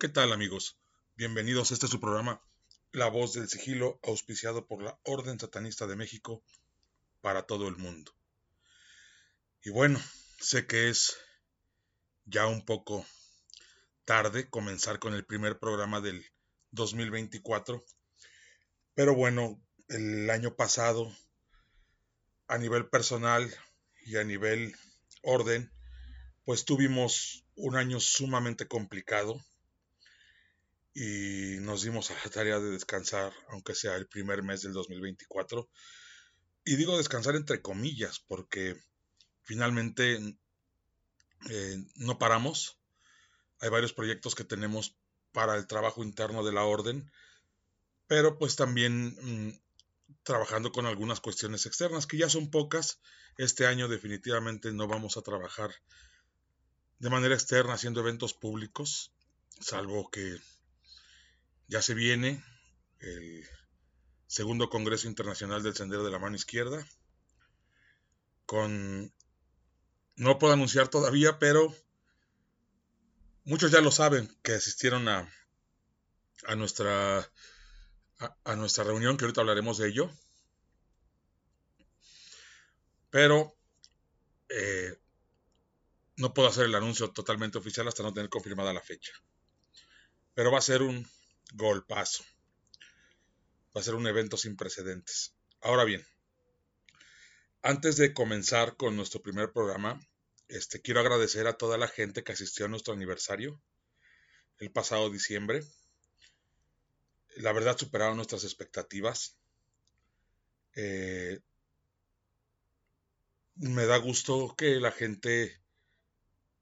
¿Qué tal amigos? Bienvenidos a este su programa La Voz del Sigilo, auspiciado por la Orden Satanista de México para todo el mundo. Y bueno, sé que es ya un poco tarde comenzar con el primer programa del 2024, pero bueno, el año pasado, a nivel personal y a nivel orden, pues tuvimos un año sumamente complicado y nos dimos a la tarea de descansar, aunque sea el primer mes del 2024. Y digo descansar entre comillas, porque finalmente eh, no paramos. Hay varios proyectos que tenemos para el trabajo interno de la orden, pero pues también mm, trabajando con algunas cuestiones externas, que ya son pocas. Este año definitivamente no vamos a trabajar de manera externa haciendo eventos públicos, salvo que ya se viene el segundo Congreso Internacional del Sendero de la Mano Izquierda, con, no puedo anunciar todavía, pero muchos ya lo saben que asistieron a, a nuestra a, nuestra reunión, que ahorita hablaremos de ello. Pero eh, no puedo hacer el anuncio totalmente oficial hasta no tener confirmada la fecha. Pero va a ser un golpazo. Va a ser un evento sin precedentes. Ahora bien, antes de comenzar con nuestro primer programa, este, quiero agradecer a toda la gente que asistió a nuestro aniversario el pasado diciembre. La verdad superaron nuestras expectativas. Eh, me da gusto que la gente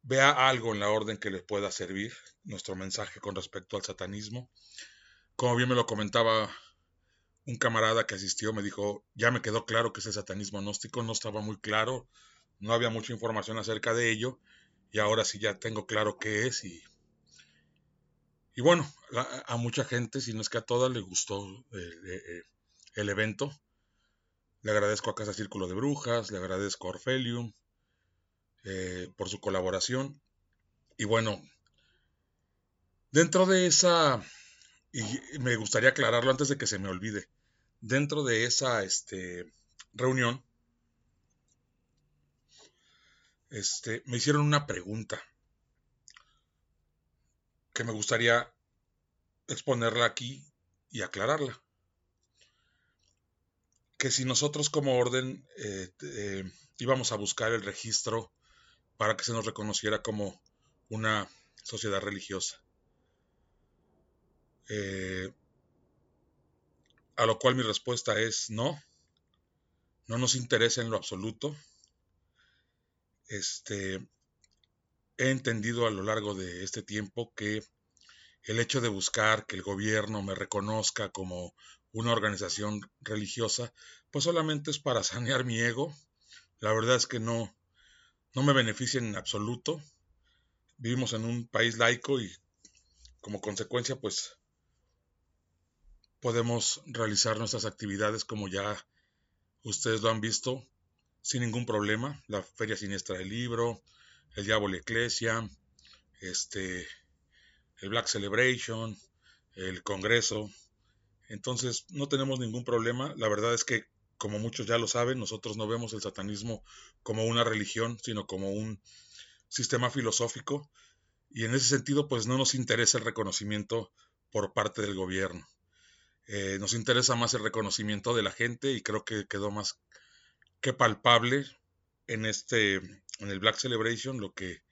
vea algo en la orden que les pueda servir, nuestro mensaje con respecto al satanismo. Como bien me lo comentaba un camarada que asistió, me dijo, ya me quedó claro que ese satanismo gnóstico no estaba muy claro, no había mucha información acerca de ello, y ahora sí ya tengo claro qué es. Y, y bueno, a, mucha gente, si no es que a todas, le gustó eh, eh, el evento. Le agradezco a Casa Círculo de Brujas, le agradezco a Orfelium, eh, por su colaboración. Y bueno, dentro de esa, y me gustaría aclararlo antes de que se me olvide, dentro de esa este, reunión, este, me hicieron una pregunta que me gustaría exponerla aquí y aclararla. Que si nosotros como orden eh, eh, íbamos a buscar el registro para que se nos reconociera como una sociedad religiosa. Eh, a lo cual mi respuesta es no, no nos interesa en lo absoluto. Este, he entendido a lo largo de este tiempo que el hecho de buscar que el gobierno me reconozca como una organización religiosa, pues solamente es para sanear mi ego. La verdad es que no, no me beneficia en absoluto. Vivimos en un país laico y como consecuencia pues podemos realizar nuestras actividades como ya ustedes lo han visto sin ningún problema. La Feria Siniestra del Libro, el Diablo Eclesia, este, el Black Celebration, el Congreso. Entonces no tenemos ningún problema. La verdad es que como muchos ya lo saben, nosotros no vemos el satanismo como una religión, sino como un sistema filosófico, y en ese sentido, pues no nos interesa el reconocimiento por parte del gobierno. Eh, nos interesa más el reconocimiento de la gente y creo que quedó más que palpable en este, en el Black Celebration, lo que,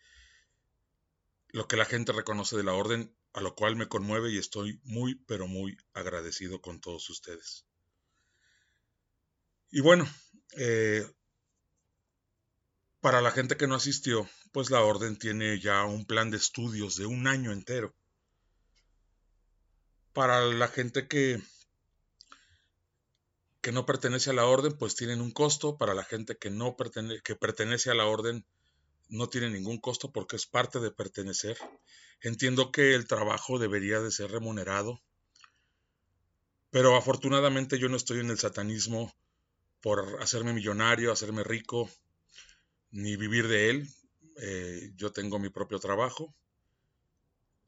lo que la gente reconoce de la orden, a lo cual me conmueve y estoy muy, pero muy agradecido con todos ustedes. Y bueno, eh, para la gente que no asistió, pues la orden tiene ya un plan de estudios de un año entero. Para la gente que, que no pertenece a la orden, pues tienen un costo. Para la gente que no pertenece, que pertenece a la orden, no tiene ningún costo porque es parte de pertenecer. Entiendo que el trabajo debería de ser remunerado, pero afortunadamente yo no estoy en el satanismo por hacerme millonario, hacerme rico, ni vivir de él. Eh, yo tengo mi propio trabajo.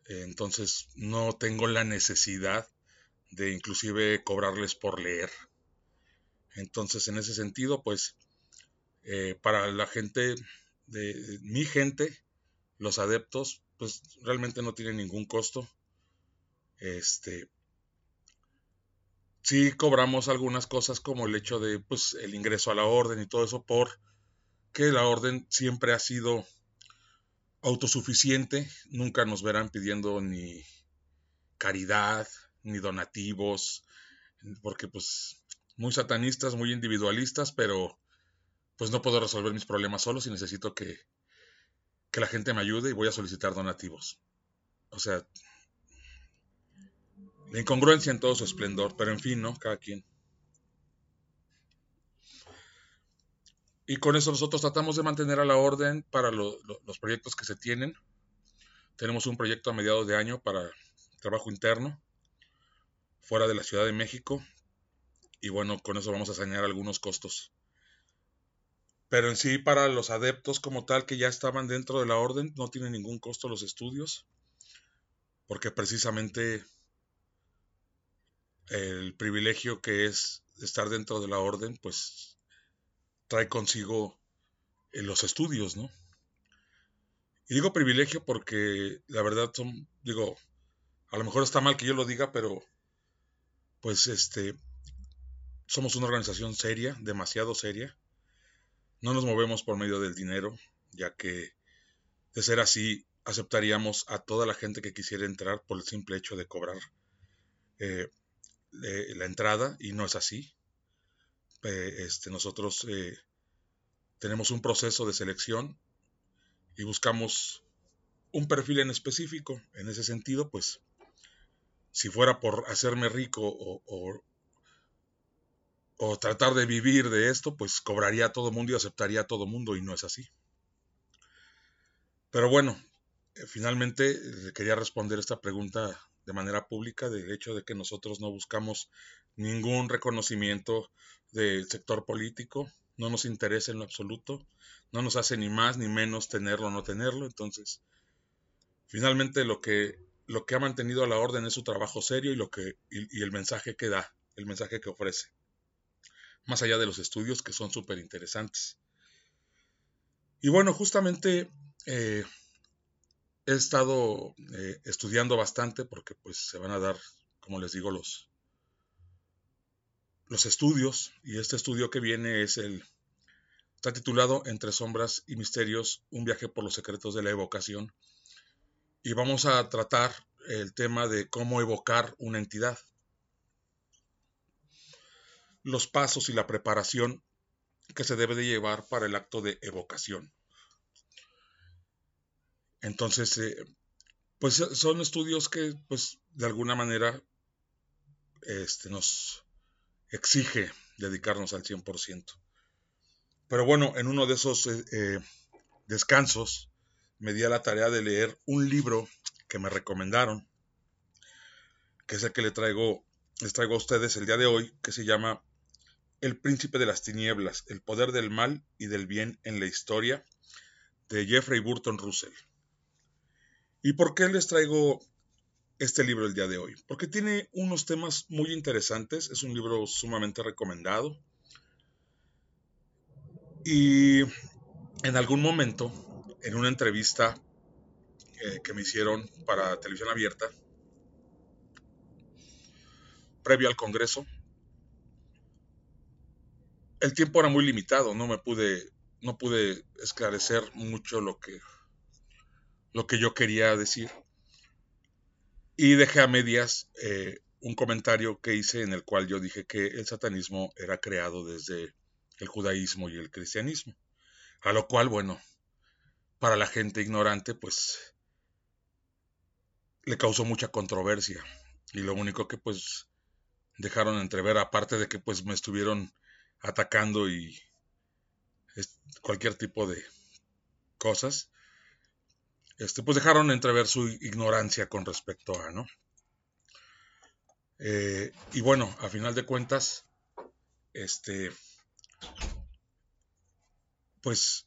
entonces no tengo la necesidad de inclusive cobrarles por leer. Entonces, en ese sentido, pues, eh, para la gente, de, mi gente, los adeptos, pues realmente no tienen ningún costo. Este, sí cobramos algunas cosas como el hecho de, pues, el ingreso a la orden y todo eso por que la orden siempre ha sido autosuficiente, nunca nos verán pidiendo ni caridad, ni donativos, porque pues muy satanistas, muy individualistas, pero pues no puedo resolver mis problemas solo si necesito que, que la gente me ayude y voy a solicitar donativos. O sea, la incongruencia en todo su esplendor, pero en fin, ¿no? Cada quien. Y con eso nosotros tratamos de mantener a la orden para los proyectos que se tienen. Tenemos un proyecto a mediados de año para trabajo interno fuera de la Ciudad de México. Y bueno, con eso vamos a sanear algunos costos. Pero en sí, para los adeptos como tal que ya estaban dentro de la orden, no tienen ningún costo los estudios, porque precisamente el privilegio que es estar dentro de la orden, pues trae consigo eh, los estudios, ¿no? Y digo privilegio porque la verdad son, digo, a lo mejor está mal que yo lo diga, pero pues este, somos una organización seria, demasiado seria. No nos movemos por medio del dinero, ya que de ser así aceptaríamos a toda la gente que quisiera entrar por el simple hecho de cobrar eh, la entrada y no es así. este, nosotros eh, tenemos un proceso de selección y buscamos un perfil en específico. En ese sentido, pues si fuera por hacerme rico o, o, tratar de vivir de esto, pues cobraría a todo mundo y aceptaría a todo mundo y no es así. Pero bueno, eh, finalmente eh, quería responder esta pregunta de manera pública del hecho de que nosotros no buscamos ningún reconocimiento del sector político, no nos interesa en lo absoluto, no nos hace ni más ni menos tenerlo o no tenerlo, entonces finalmente lo que lo que ha mantenido a la orden es su trabajo serio y, lo que, y, el mensaje que da, el mensaje que ofrece. Más allá de los estudios que son súper interesantes. Y bueno, justamente eh, he estado eh, estudiando bastante porque pues se van a dar, como les digo, los, los estudios. Y este estudio que viene es el... Está titulado Entre sombras y misterios, un viaje por los secretos de la evocación y vamos a tratar el tema de cómo evocar una entidad. Los pasos y la preparación que se debe de llevar para el acto de evocación. Entonces, eh, pues son estudios que, pues, de alguna manera, este, nos exige dedicarnos al 100%. Pero bueno, en uno de esos eh, eh, descansos, me di a la tarea de leer un libro que me recomendaron, que es el que le traigo, les traigo a ustedes el día de hoy, que se llama El príncipe de las tinieblas, el poder del mal y del bien en la historia, de Jeffrey Burton Russell. ¿Y por qué les traigo este libro el día de hoy? Porque tiene unos temas muy interesantes, es un libro sumamente recomendado. Y en algún momento en una entrevista eh, que me hicieron para televisión abierta, previo al Congreso, el tiempo era muy limitado, no me pude, no pude esclarecer mucho lo que, lo que yo quería decir. Y dejé a medias eh, un comentario que hice en el cual yo dije que el satanismo era creado desde el judaísmo y el cristianismo. A lo cual, bueno, para la gente ignorante, pues le causó mucha controversia. Y lo único que pues dejaron entrever, aparte de que pues me estuvieron atacando y cualquier tipo de cosas, este, pues dejaron entrever su ignorancia con respecto a, ¿no? Eh, y bueno, a final de cuentas, este, pues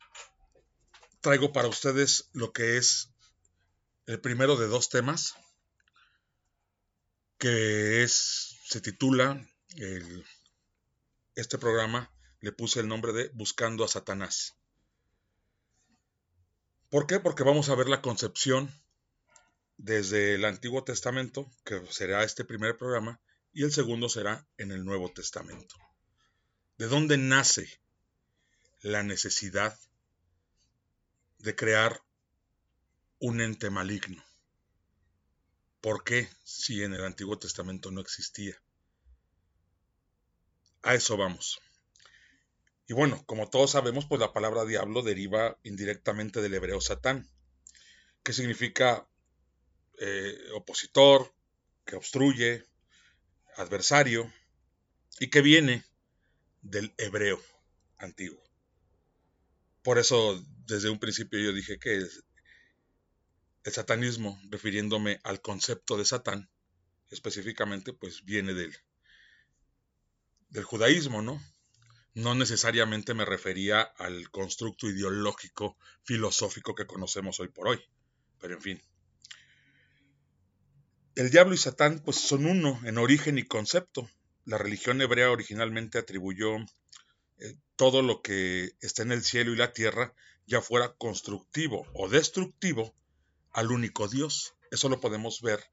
traigo para ustedes lo que es el primero de dos temas, que es, se titula, este programa le puse el nombre de Buscando a Satanás. ¿Por qué? Porque vamos a ver la concepción desde el Antiguo Testamento, que será este primer programa, y el segundo será en el Nuevo Testamento. ¿De dónde nace la necesidad de crear un ente maligno? ¿Por qué si en el Antiguo Testamento no existía? A eso vamos. Y bueno, como todos sabemos, pues la palabra diablo deriva indirectamente del hebreo satán, que significa eh, opositor, que obstruye, adversario, y que viene del hebreo antiguo. Por eso, desde un principio yo dije que el satanismo, refiriéndome al concepto de Satán, específicamente, pues viene del, del judaísmo, ¿no? No necesariamente me refería al constructo ideológico, filosófico que conocemos hoy por hoy. Pero en fin. El diablo y Satán pues son uno en origen y concepto. La religión hebrea originalmente atribuyó eh, todo lo que está en el cielo y la tierra, ya fuera constructivo o destructivo, al único Dios. Eso lo podemos ver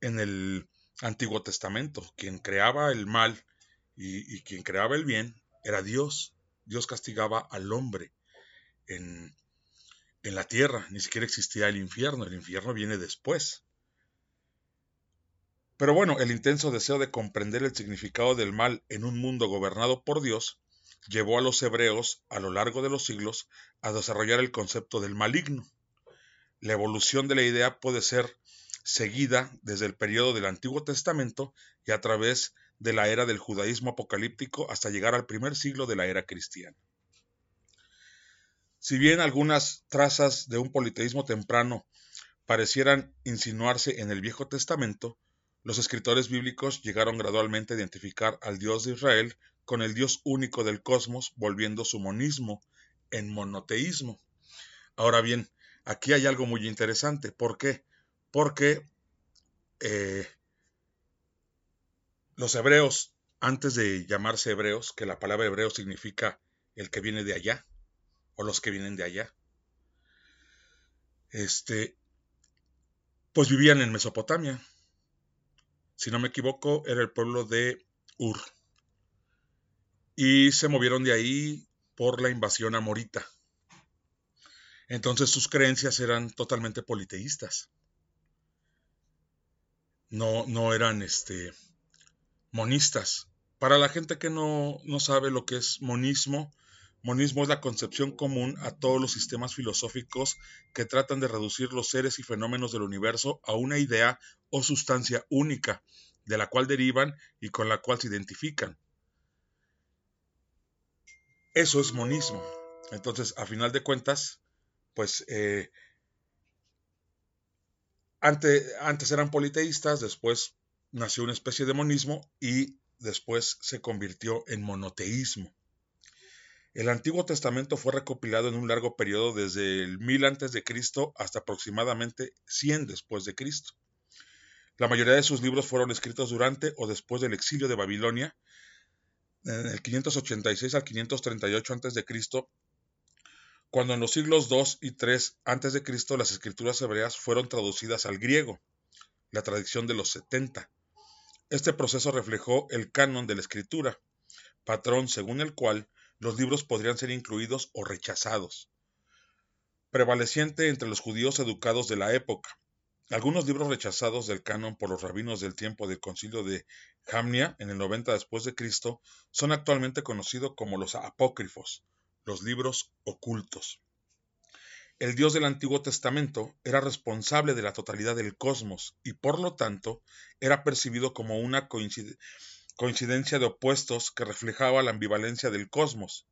en el Antiguo Testamento. Quien creaba el mal y quien creaba el bien era Dios. Dios castigaba al hombre en, en la tierra. Ni siquiera existía el infierno. El infierno viene después. Pero bueno, el intenso deseo de comprender el significado del mal en un mundo gobernado por Dios llevó a los hebreos a lo largo de los siglos a desarrollar el concepto del maligno. La evolución de la idea puede ser seguida desde el periodo del Antiguo Testamento y a través de la era del judaísmo apocalíptico hasta llegar al primer siglo de la era cristiana. Si bien algunas trazas de un politeísmo temprano parecieran insinuarse en el Viejo Testamento, los escritores bíblicos llegaron gradualmente a identificar al Dios de Israel con el Dios único del cosmos, volviendo su monismo en monoteísmo. Ahora bien, aquí hay algo muy interesante. ¿Por qué? Porque eh, los hebreos, antes de llamarse hebreos, que la palabra hebreo significa el que viene de allá, o los que vienen de allá, este, pues vivían en Mesopotamia. Si no me equivoco, era el pueblo de Ur. Y se movieron de ahí por la invasión amorita. Entonces sus creencias eran totalmente politeístas. No, no eran este, monistas. Para la gente que no, no sabe lo que es monismo, monismo es la concepción común a todos los sistemas filosóficos que tratan de reducir los seres y fenómenos del universo a una idea o sustancia única, de la cual derivan y con la cual se identifican. Eso es monismo. Entonces, a final de cuentas, pues eh, antes eran politeístas, después nació una especie de monismo y después se convirtió en monoteísmo. El Antiguo Testamento fue recopilado en un largo periodo desde el 1000 a.C. hasta aproximadamente 100 después de Cristo. La mayoría de sus libros fueron escritos durante o después del exilio de Babilonia, en el 586 al 538 a.C., cuando en los siglos 2 y 3 a.C. las escrituras hebreas fueron traducidas al griego, la tradición de los 70, este proceso reflejó el canon de la escritura, patrón según el cual los libros podrían ser incluidos o rechazados, prevaleciente entre los judíos educados de la época. Algunos libros rechazados del canon por los rabinos del tiempo del concilio de Jamnia en el 90 después de Cristo son actualmente conocidos como los apócrifos, los libros ocultos. El Dios del Antiguo Testamento era responsable de la totalidad del cosmos y por lo tanto era percibido como una coincidencia de opuestos que reflejaba la ambivalencia del cosmos.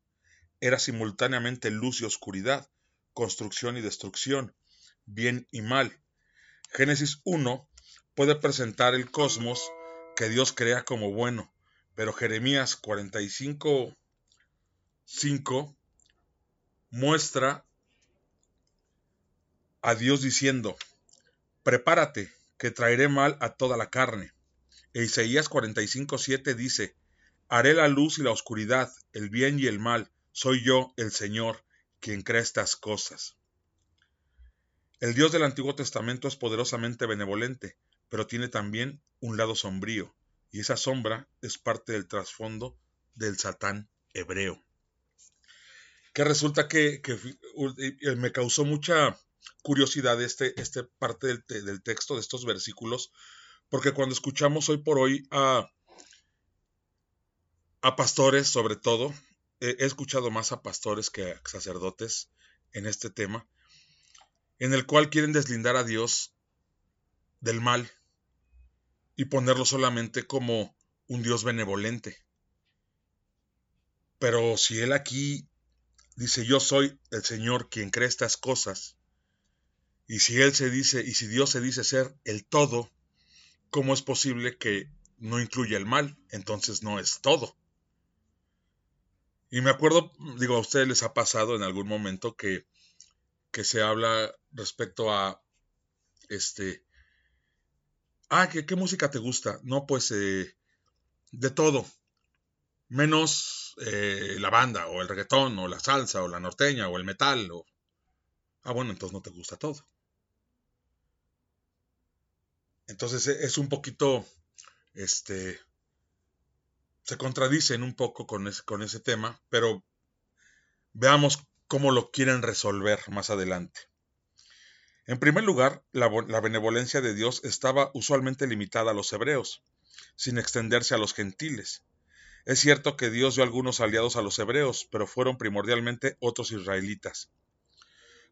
Era simultáneamente luz y oscuridad, construcción y destrucción, bien y mal. Génesis 1 puede presentar el cosmos que Dios crea como bueno, pero Jeremías 45 5 muestra a Dios diciendo, prepárate, que traeré mal a toda la carne. E Isaías 45:7 dice, haré la luz y la oscuridad, el bien y el mal, soy yo, el Señor, quien crea estas cosas. El Dios del Antiguo Testamento es poderosamente benevolente, pero tiene también un lado sombrío, y esa sombra es parte del trasfondo del Satán hebreo. Que resulta que, me causó mucha curiosidad este, este parte del, del, texto, de estos versículos, porque cuando escuchamos hoy por hoy a, a pastores, sobre todo, he escuchado más a pastores que a sacerdotes en este tema, en el cual quieren deslindar a Dios del mal y ponerlo solamente como un Dios benevolente. Pero si Él aquí dice, yo soy el Señor quien cree estas cosas, y si Él se dice, y si Dios se dice ser el todo, ¿cómo es posible que no incluya el mal? Entonces no es todo. Y me acuerdo, digo, a ustedes les ha pasado en algún momento que, que se habla respecto a, este, ah, ¿qué, qué música te gusta? No, pues, eh, de todo, menos eh, la banda, o el reggaetón, o la salsa, o la norteña, o el metal, o... Ah, bueno, entonces no te gusta todo. Entonces e, es un poquito, este, se contradicen un poco con, con ese tema, pero veamos cómo lo quieren resolver más adelante. En primer lugar, la, la, benevolencia de Dios estaba usualmente limitada a los hebreos, sin extenderse a los gentiles. Es cierto que Dios dio algunos aliados a los hebreos, pero fueron primordialmente otros israelitas.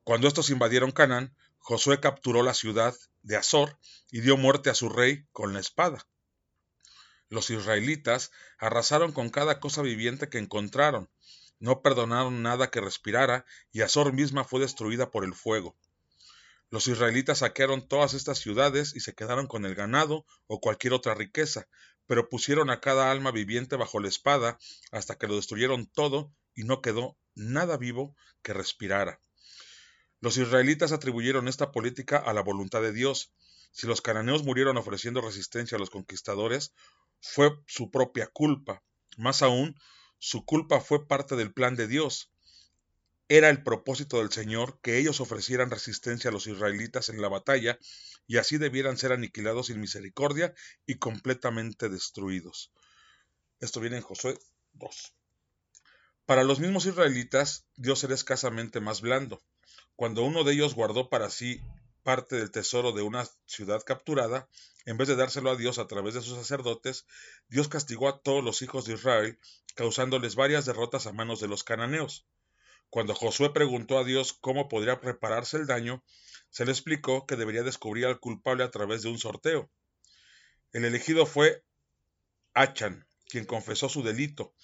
Cuando estos invadieron Canaán, Josué capturó la ciudad de Azor y dio muerte a su rey con la espada. Los israelitas arrasaron con cada cosa viviente que encontraron, no perdonaron nada que respirara, y Azor misma fue destruida por el fuego. Los israelitas saquearon todas estas ciudades y se quedaron con el ganado o cualquier otra riqueza, pero pusieron a cada alma viviente bajo la espada hasta que lo destruyeron todo y no quedó nada vivo que respirara. Los israelitas atribuyeron esta política a la voluntad de Dios. Si los cananeos murieron ofreciendo resistencia a los conquistadores, fue su propia culpa. Más aún, su culpa fue parte del plan de Dios. Era el propósito del Señor que ellos ofrecieran resistencia a los israelitas en la batalla y así debieran ser aniquilados sin misericordia y completamente destruidos. Esto viene en Josué 2. Para los mismos israelitas, Dios era escasamente más blando. Cuando uno de ellos guardó para sí parte del tesoro de una ciudad capturada, en vez de dárselo a Dios a través de sus sacerdotes, Dios castigó a todos los hijos de Israel, causándoles varias derrotas a manos de los cananeos. Cuando Josué preguntó a Dios cómo podría repararse el daño, se le explicó que debería descubrir al culpable a través de un sorteo. El elegido fue Achan, quien confesó su delito,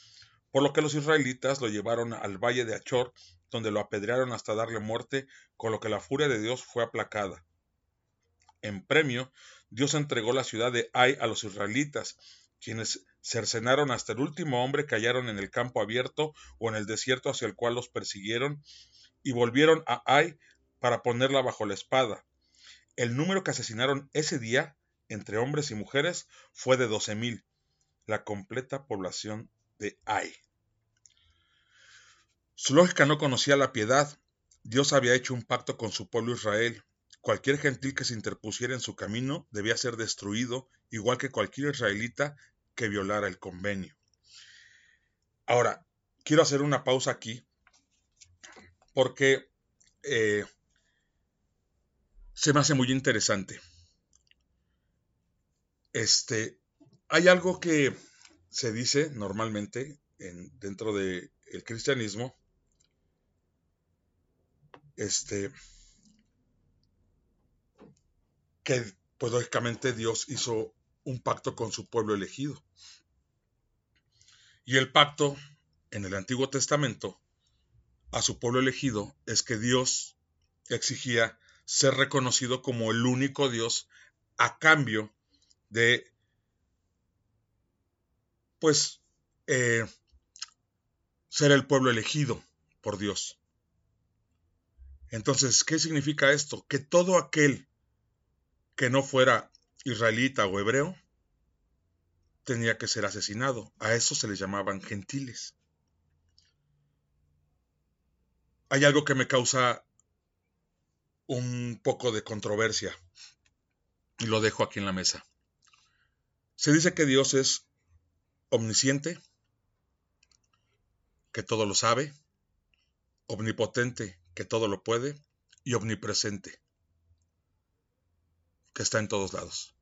por lo que los israelitas lo llevaron al valle de Achor donde lo apedrearon hasta darle muerte, con lo que la furia de Dios fue aplacada. En premio, Dios entregó la ciudad de Ai a los israelitas, quienes cercenaron hasta el último hombre que hallaron en el campo abierto o en el desierto hacia el cual los persiguieron, y volvieron a Ai para ponerla bajo la espada. El número que asesinaron ese día, entre hombres y mujeres, fue de doce mil, la completa población de Ai. Su lógica no conocía la piedad. Dios había hecho un pacto con su pueblo Israel. Cualquier gentil que se interpusiera en su camino debía ser destruido, igual que cualquier israelita que violara el convenio. Ahora, quiero hacer una pausa aquí porque eh, se me hace muy interesante. Este, hay algo que se dice normalmente en, dentro del cristianismo este, que pues lógicamente Dios hizo un pacto con su pueblo elegido. Y el pacto en el Antiguo Testamento a su pueblo elegido es que Dios exigía ser reconocido como el único Dios a cambio de, pues, eh, ser el pueblo elegido por Dios. Entonces, ¿qué significa esto? Que todo aquel que no fuera israelita o hebreo, tenía que ser asesinado. A eso se les llamaban gentiles. Hay algo que me causa un poco de controversia y lo dejo aquí en la mesa. Se dice que Dios es omnisciente, que todo lo sabe, omnipotente, que todo lo puede, y omnipresente, que está en todos lados.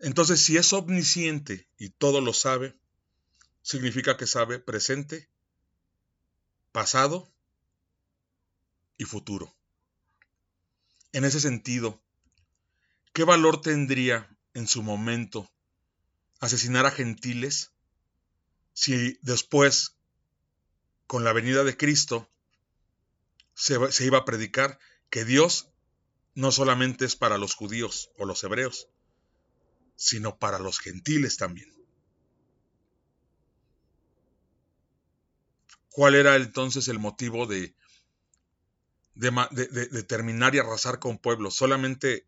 Entonces, si es omnisciente y todo lo sabe, significa que sabe presente, pasado y futuro. En ese sentido, ¿qué valor tendría en su momento asesinar a gentiles si después, con la venida de Cristo, se, iba a predicar que Dios no solamente es para los judíos o los hebreos, sino para los gentiles también. ¿Cuál era entonces el motivo de, de, terminar y arrasar con pueblos? ¿Solamente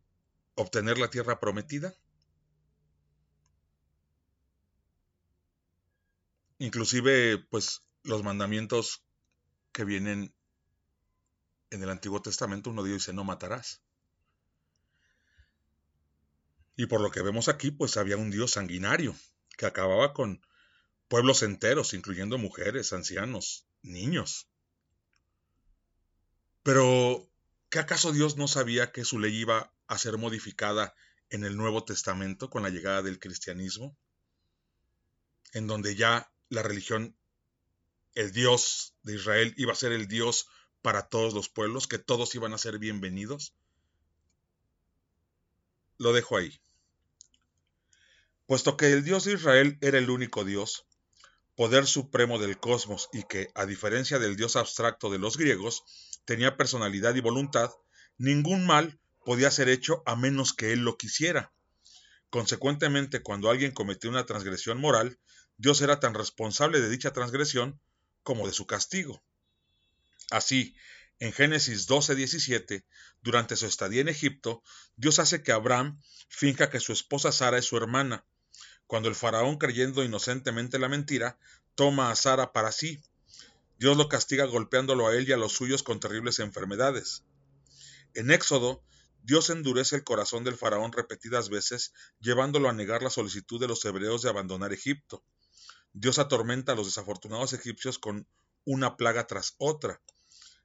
obtener la tierra prometida? Inclusive, pues, los mandamientos que vienen en el Antiguo Testamento, uno dice, no matarás. Y por lo que vemos aquí, pues había un Dios sanguinario que acababa con pueblos enteros, incluyendo mujeres, ancianos, niños. Pero, ¿qué acaso Dios no sabía que su ley iba a ser modificada en el Nuevo Testamento con la llegada del cristianismo? En donde ya la religión, el Dios de Israel iba a ser el Dios para todos los pueblos, que todos iban a ser bienvenidos. Lo dejo ahí. Puesto que el Dios de Israel era el único Dios, poder supremo del cosmos y que, a diferencia del Dios abstracto de los griegos, tenía personalidad y voluntad, ningún mal podía ser hecho a menos que él lo quisiera. Consecuentemente, cuando alguien cometió una transgresión moral, Dios era tan responsable de dicha transgresión como de su castigo. Así, en Génesis 12:17, durante su estadía en Egipto, Dios hace que Abraham finja que su esposa Sara es su hermana. Cuando el faraón, creyendo inocentemente la mentira, toma a Sara para sí, Dios lo castiga golpeándolo a él y a los suyos con terribles enfermedades. En Éxodo, Dios endurece el corazón del faraón repetidas veces, llevándolo a negar la solicitud de los hebreos de abandonar Egipto. Dios atormenta a los desafortunados egipcios con una plaga tras otra.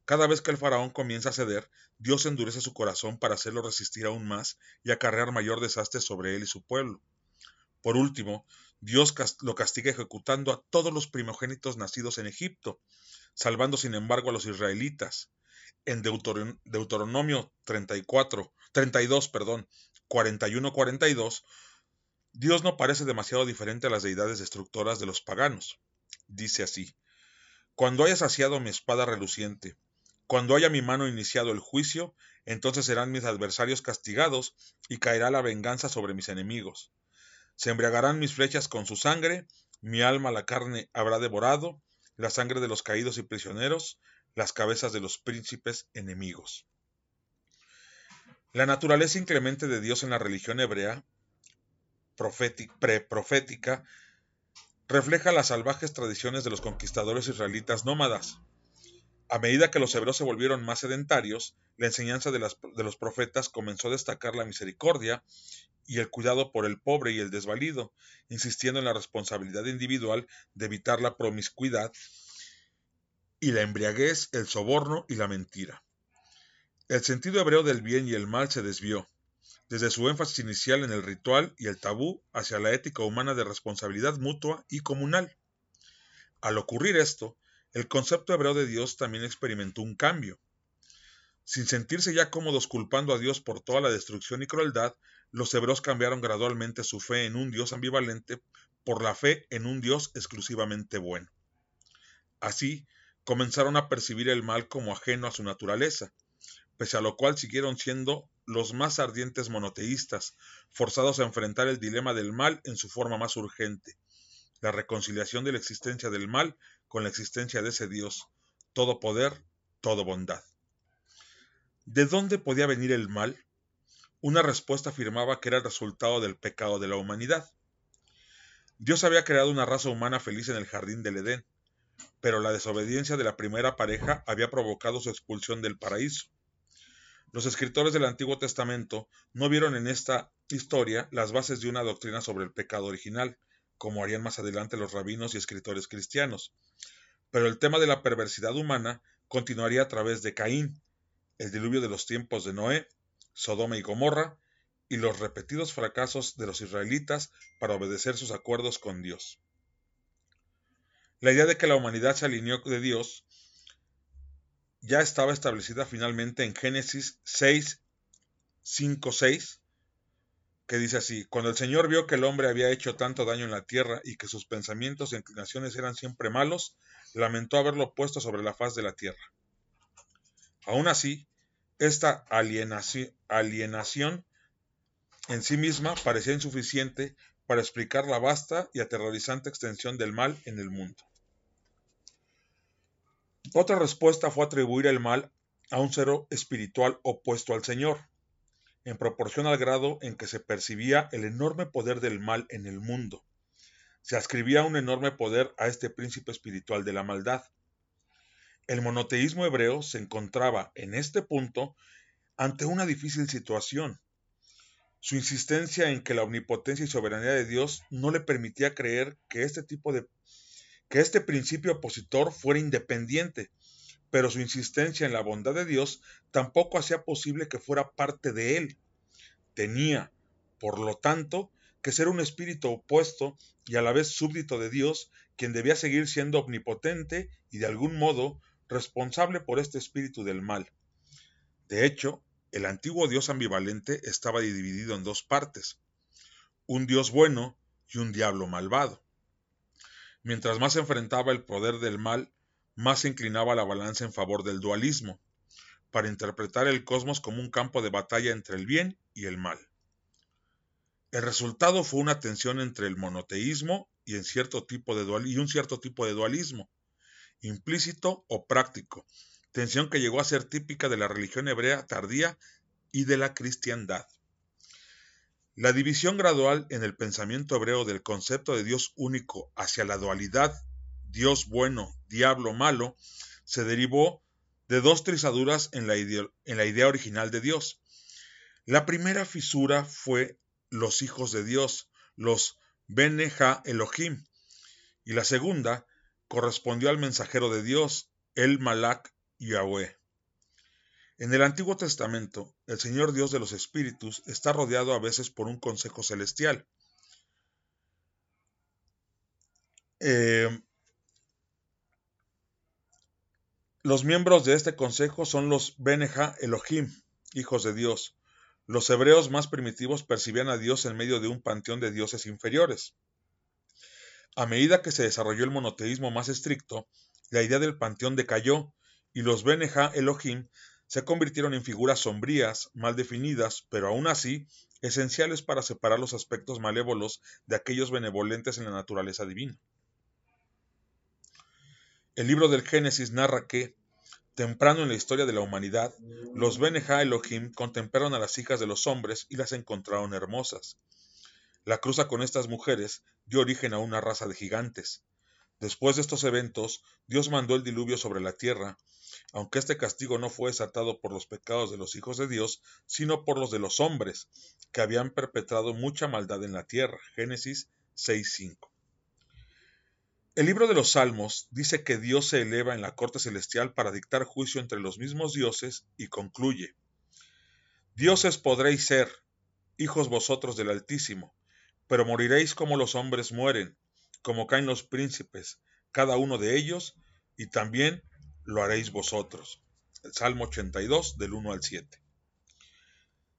Cada vez que el faraón comienza a ceder, Dios endurece su corazón para hacerlo resistir aún más y acarrear mayor desastre sobre él y su pueblo. Por último, Dios lo castiga ejecutando a todos los primogénitos nacidos en Egipto, salvando sin embargo a los israelitas. En Deuteronomio 34, 32, perdón, 41-42, Dios no parece demasiado diferente a las deidades destructoras de los paganos. Dice así, Cuando haya saciado mi espada reluciente, cuando haya mi mano iniciado el juicio, entonces serán mis adversarios castigados y caerá la venganza sobre mis enemigos. Se embriagarán mis flechas con su sangre, mi alma la carne habrá devorado, la sangre de los caídos y prisioneros, las cabezas de los príncipes enemigos. La naturaleza inclemente de Dios en la religión hebrea preprofética refleja las salvajes tradiciones de los conquistadores israelitas nómadas. A medida que los hebreos se volvieron más sedentarios, la enseñanza de, los profetas comenzó a destacar la misericordia y el cuidado por el pobre y el desvalido, insistiendo en la responsabilidad individual de evitar la promiscuidad y la embriaguez, el soborno y la mentira. El sentido hebreo del bien y el mal se desvió, desde su énfasis inicial en el ritual y el tabú hacia la ética humana de responsabilidad mutua y comunal. Al ocurrir esto, el concepto hebreo de Dios también experimentó un cambio. Sin sentirse ya cómodos culpando a Dios por toda la destrucción y crueldad, los hebreos cambiaron gradualmente su fe en un Dios ambivalente por la fe en un Dios exclusivamente bueno. Así, comenzaron a percibir el mal como ajeno a su naturaleza, pese a lo cual siguieron siendo los más ardientes monoteístas, forzados a enfrentar el dilema del mal en su forma más urgente, la reconciliación de la existencia del mal con la existencia de ese Dios, todo poder, todo bondad. ¿De dónde podía venir el mal? Una respuesta afirmaba que era el resultado del pecado de la humanidad. Dios había creado una raza humana feliz en el jardín del Edén, pero la desobediencia de la primera pareja había provocado su expulsión del paraíso. Los escritores del Antiguo Testamento no vieron en esta historia las bases de una doctrina sobre el pecado original, como harían más adelante los rabinos y escritores cristianos. Pero el tema de la perversidad humana continuaría a través de Caín, el diluvio de los tiempos de Noé, Sodoma y Gomorra, y los repetidos fracasos de los israelitas para obedecer sus acuerdos con Dios. La idea de que la humanidad se alineó de Dios ya estaba establecida finalmente en Génesis 6, 5, 6, que dice así, cuando el Señor vio que el hombre había hecho tanto daño en la tierra y que sus pensamientos e inclinaciones eran siempre malos, lamentó haberlo puesto sobre la faz de la tierra. Aún así, esta alienación, alienación en sí misma parecía insuficiente para explicar la vasta y aterrorizante extensión del mal en el mundo. Otra respuesta fue atribuir el mal a un ser espiritual opuesto al Señor, en proporción al grado en que se percibía el enorme poder del mal en el mundo. Se ascribía un enorme poder a este príncipe espiritual de la maldad. El monoteísmo hebreo se encontraba en este punto ante una difícil situación. Su insistencia en que la omnipotencia y soberanía de Dios no le permitía creer que este tipo de que este principio opositor fuera independiente, pero su insistencia en la bondad de Dios tampoco hacía posible que fuera parte de él. Tenía, por lo tanto, que ser un espíritu opuesto y a la vez súbdito de Dios, quien debía seguir siendo omnipotente y de algún modo responsable por este espíritu del mal. De hecho, el antiguo Dios ambivalente estaba dividido en dos partes, un Dios bueno y un diablo malvado. Mientras más enfrentaba el poder del mal, más se inclinaba la balanza en favor del dualismo, para interpretar el cosmos como un campo de batalla entre el bien y el mal. El resultado fue una tensión entre el monoteísmo y, y un cierto tipo de dualismo, implícito o práctico, tensión que llegó a ser típica de la religión hebrea tardía y de la cristiandad. La división gradual en el pensamiento hebreo del concepto de Dios único hacia la dualidad Dios bueno, diablo malo, se derivó de dos trizaduras en la, idea, original de Dios. La primera fisura fue los hijos de Dios, los Beneja Elohim, y la segunda correspondió al mensajero de Dios, el Malak Yahweh. En el Antiguo Testamento, el Señor Dios de los Espíritus está rodeado a veces por un consejo celestial. Eh, los miembros de este consejo son los Beneja Elohim, hijos de Dios. Los hebreos más primitivos percibían a Dios en medio de un panteón de dioses inferiores. A medida que se desarrolló el monoteísmo más estricto, la idea del panteón decayó y los Beneja Elohim se convirtieron en figuras sombrías, mal definidas, pero aún así esenciales para separar los aspectos malévolos de aquellos benevolentes en la naturaleza divina. El libro del Génesis narra que, temprano en la historia de la humanidad, los Beneja Elohim contemplaron a las hijas de los hombres y las encontraron hermosas. La cruza con estas mujeres dio origen a una raza de gigantes. Después de estos eventos, Dios mandó el diluvio sobre la tierra aunque este castigo no fue desatado por los pecados de los hijos de Dios, sino por los de los hombres, que habían perpetrado mucha maldad en la tierra. Génesis 6.5. El libro de los Salmos dice que Dios se eleva en la corte celestial para dictar juicio entre los mismos dioses y concluye, Dioses podréis ser, hijos vosotros del Altísimo, pero moriréis como los hombres mueren, como caen los príncipes, cada uno de ellos, y también lo haréis vosotros. El Salmo 82 del 1 al 7.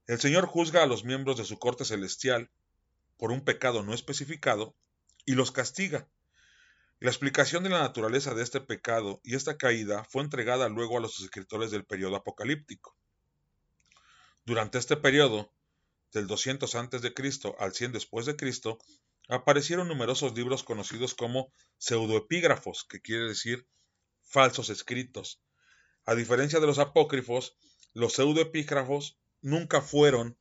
El Señor juzga a los miembros de su corte celestial por un pecado no especificado y los castiga. La explicación de la naturaleza de este pecado y esta caída fue entregada luego a los escritores del periodo apocalíptico. Durante este periodo, del 200 a.C. al 100 después de Cristo, aparecieron numerosos libros conocidos como pseudoepígrafos, que quiere decir falsos escritos. A diferencia de los apócrifos, los pseudoepígrafos nunca fueron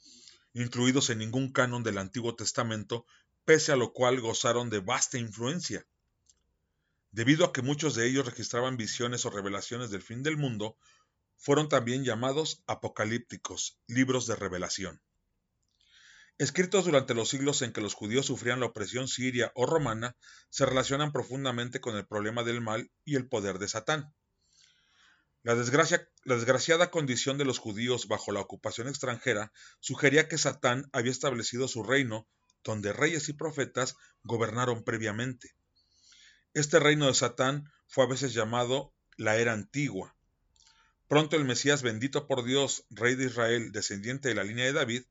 incluidos en ningún canon del Antiguo Testamento, pese a lo cual gozaron de vasta influencia. Debido a que muchos de ellos registraban visiones o revelaciones del fin del mundo, fueron también llamados apocalípticos, libros de revelación. Escritos durante los siglos en que los judíos sufrían la opresión siria o romana, se relacionan profundamente con el problema del mal y el poder de Satán. La, desgraciada condición de los judíos bajo la ocupación extranjera sugería que Satán había establecido su reino, donde reyes y profetas gobernaron previamente. Este reino de Satán fue a veces llamado la era antigua. Pronto el Mesías bendito por Dios, rey de Israel, descendiente de la línea de David,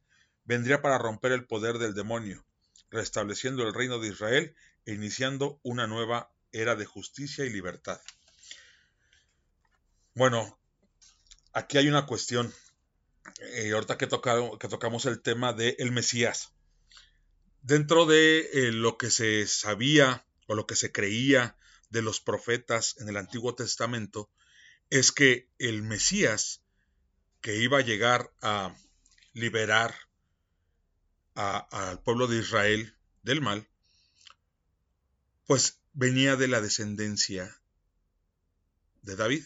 vendría para romper el poder del demonio, restableciendo el reino de Israel e iniciando una nueva era de justicia y libertad. Bueno, aquí hay una cuestión. Eh, ahorita que, tocamos el tema del el Mesías. Dentro de eh, lo que se sabía o lo que se creía de los profetas en el Antiguo Testamento, es que el Mesías que iba a llegar a liberar al pueblo de Israel del mal, pues venía de la descendencia de David.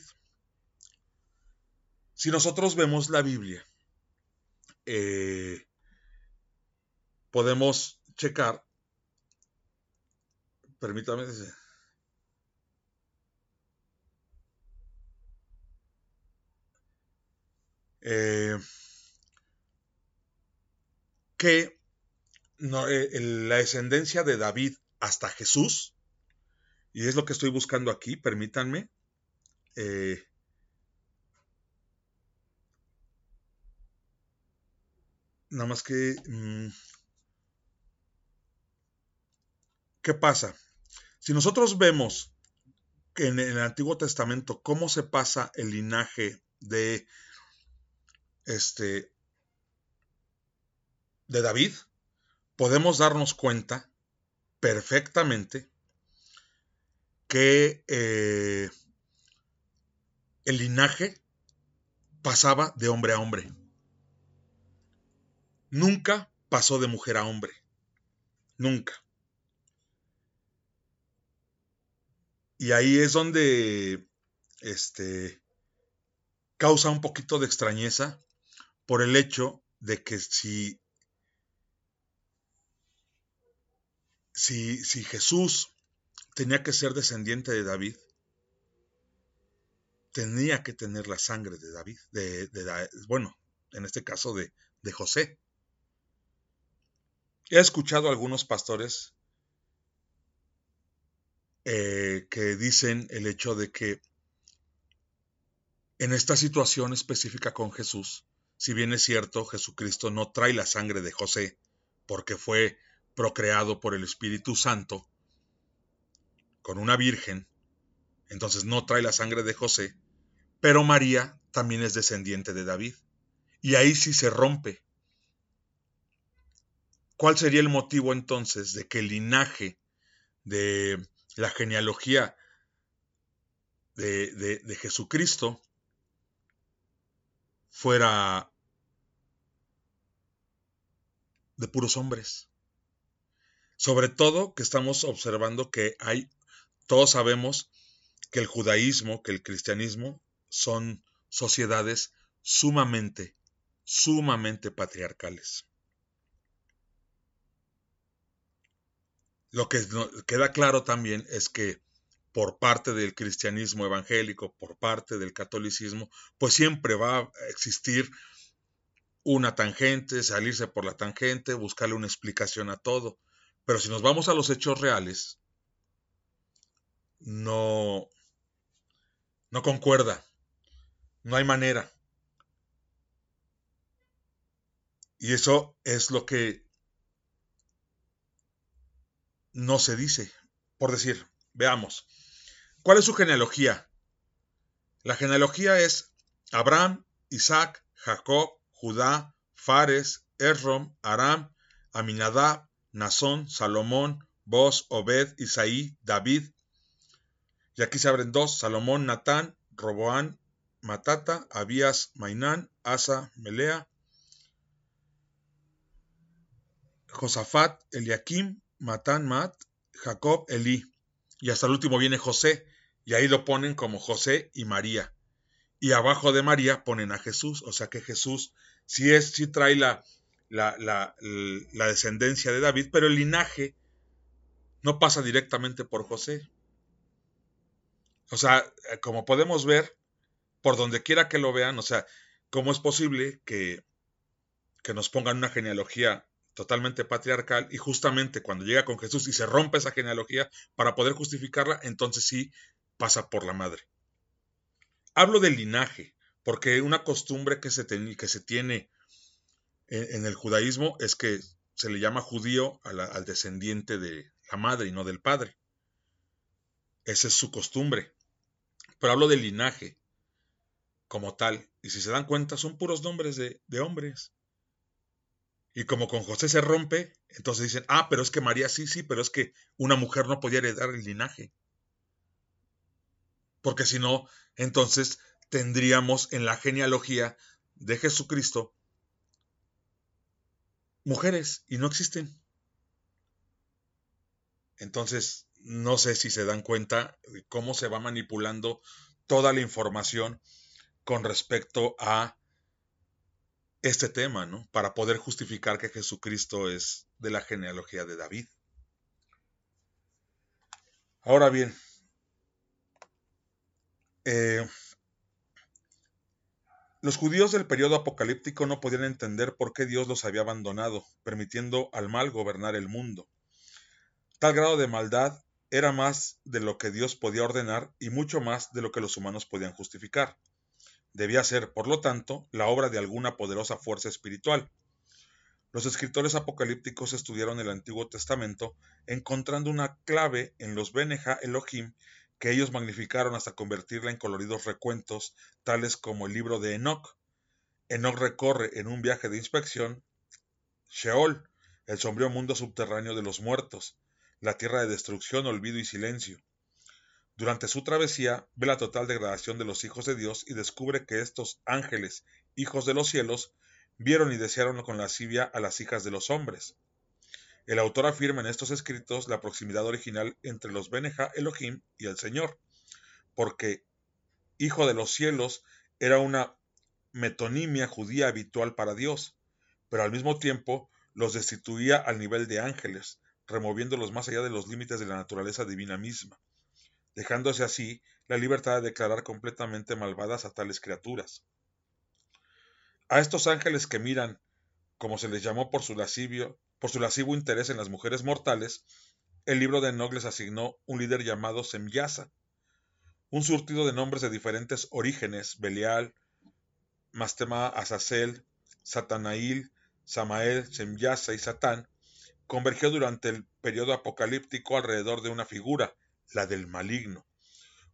Si nosotros vemos la Biblia, eh, podemos checar, permítame, eh, que eh, la descendencia de David hasta Jesús, y es lo que estoy buscando aquí, permítanme. Eh, nada más que... Mm, ¿Qué pasa? Si nosotros vemos que en el Antiguo Testamento cómo se pasa el linaje de este de David, podemos darnos cuenta perfectamente que eh, el linaje pasaba de hombre a hombre. Nunca pasó de mujer a hombre. Nunca. Y ahí es donde este, causa un poquito de extrañeza por el hecho de que si si, Jesús tenía que ser descendiente de David, tenía que tener la sangre de David, de, bueno, en este caso de, de José. He escuchado a algunos pastores eh, que dicen el hecho de que en esta situación específica con Jesús, si bien es cierto, Jesucristo no trae la sangre de José, porque fue procreado por el Espíritu Santo con una virgen, entonces no trae la sangre de José, pero María también es descendiente de David. Y ahí sí se rompe. ¿Cuál sería el motivo entonces de que el linaje de la genealogía de, de Jesucristo fuera de puros hombres? Sobre todo que estamos observando que hay, todos sabemos que el judaísmo, que el cristianismo son sociedades sumamente, sumamente patriarcales. Lo que queda claro también es que por parte del cristianismo evangélico, por parte del catolicismo, pues siempre va a existir una tangente, salirse por la tangente, buscarle una explicación a todo. Pero si nos vamos a los hechos reales, no, no concuerda, no hay manera. Y eso es lo que no se dice. Por decir, veamos, ¿cuál es su genealogía? La genealogía es Abraham, Isaac, Jacob, Judá, Fares, Esrom, Aram, Aminadab, Nazón, Salomón, Boz, Obed, Isaí, David. Y aquí se abren dos, Salomón, Natán, Roboán, Matata, Abías, Mainán, Asa, Melea. Josafat, Eliakim, Matán, Mat, Jacob, Elí. Y hasta el último viene José, y ahí lo ponen como José y María. Y abajo de María ponen a Jesús, o sea que Jesús sí, es, sí trae la, la, la, la descendencia de David, pero el linaje no pasa directamente por José. O sea, como podemos ver, por donde quiera que lo vean, o sea, ¿cómo es posible que, que nos pongan una genealogía totalmente patriarcal y justamente cuando llega con Jesús y se rompe esa genealogía para poder justificarla, entonces sí pasa por la madre. Hablo del linaje, porque una costumbre que se, que se tiene en, el judaísmo es que se le llama judío al descendiente de la madre y no del padre. Esa es su costumbre. Pero hablo del linaje como tal. Y si se dan cuenta, son puros nombres de hombres. Y como con José se rompe, entonces dicen, ah, pero es que María sí, sí, pero es que una mujer no podía heredar el linaje. Porque si no, entonces tendríamos en la genealogía de Jesucristo mujeres y no existen. Entonces, no sé si se dan cuenta de cómo se va manipulando toda la información con respecto a este tema, ¿no? Para poder justificar que Jesucristo es de la genealogía de David. Ahora bien, eh, los judíos del periodo apocalíptico no podían entender por qué Dios los había abandonado, permitiendo al mal gobernar el mundo. Tal grado de maldad era más de lo que Dios podía ordenar y mucho más de lo que los humanos podían justificar. Debía ser, por lo tanto, la obra de alguna poderosa fuerza espiritual. Los escritores apocalípticos estudiaron el Antiguo Testamento encontrando una clave en los Beneja Elohim que ellos magnificaron hasta convertirla en coloridos recuentos, tales como el libro de Enoch. Enoch recorre en un viaje de inspección Sheol, el sombrío mundo subterráneo de los muertos, la tierra de destrucción, olvido y silencio. Durante su travesía ve la total degradación de los hijos de Dios y descubre que estos ángeles, hijos de los cielos, vieron y desearon con lascivia a las hijas de los hombres. El autor afirma en estos escritos la proximidad original entre los Beneja Elohim y el Señor, porque Hijo de los cielos era una metonimia judía habitual para Dios, pero al mismo tiempo los destituía al nivel de ángeles, removiéndolos más allá de los límites de la naturaleza divina misma, dejándose así la libertad de declarar completamente malvadas a tales criaturas. A estos ángeles que miran, como se les llamó por su por su lascivo interés en las mujeres mortales, el libro de Enoch les asignó un líder llamado Semyasa, un surtido de nombres de diferentes orígenes, Belial, Mastema Azazel, Satanail, Samael, Semyasa y Satán, convergió durante el periodo apocalíptico alrededor de una figura, la del maligno,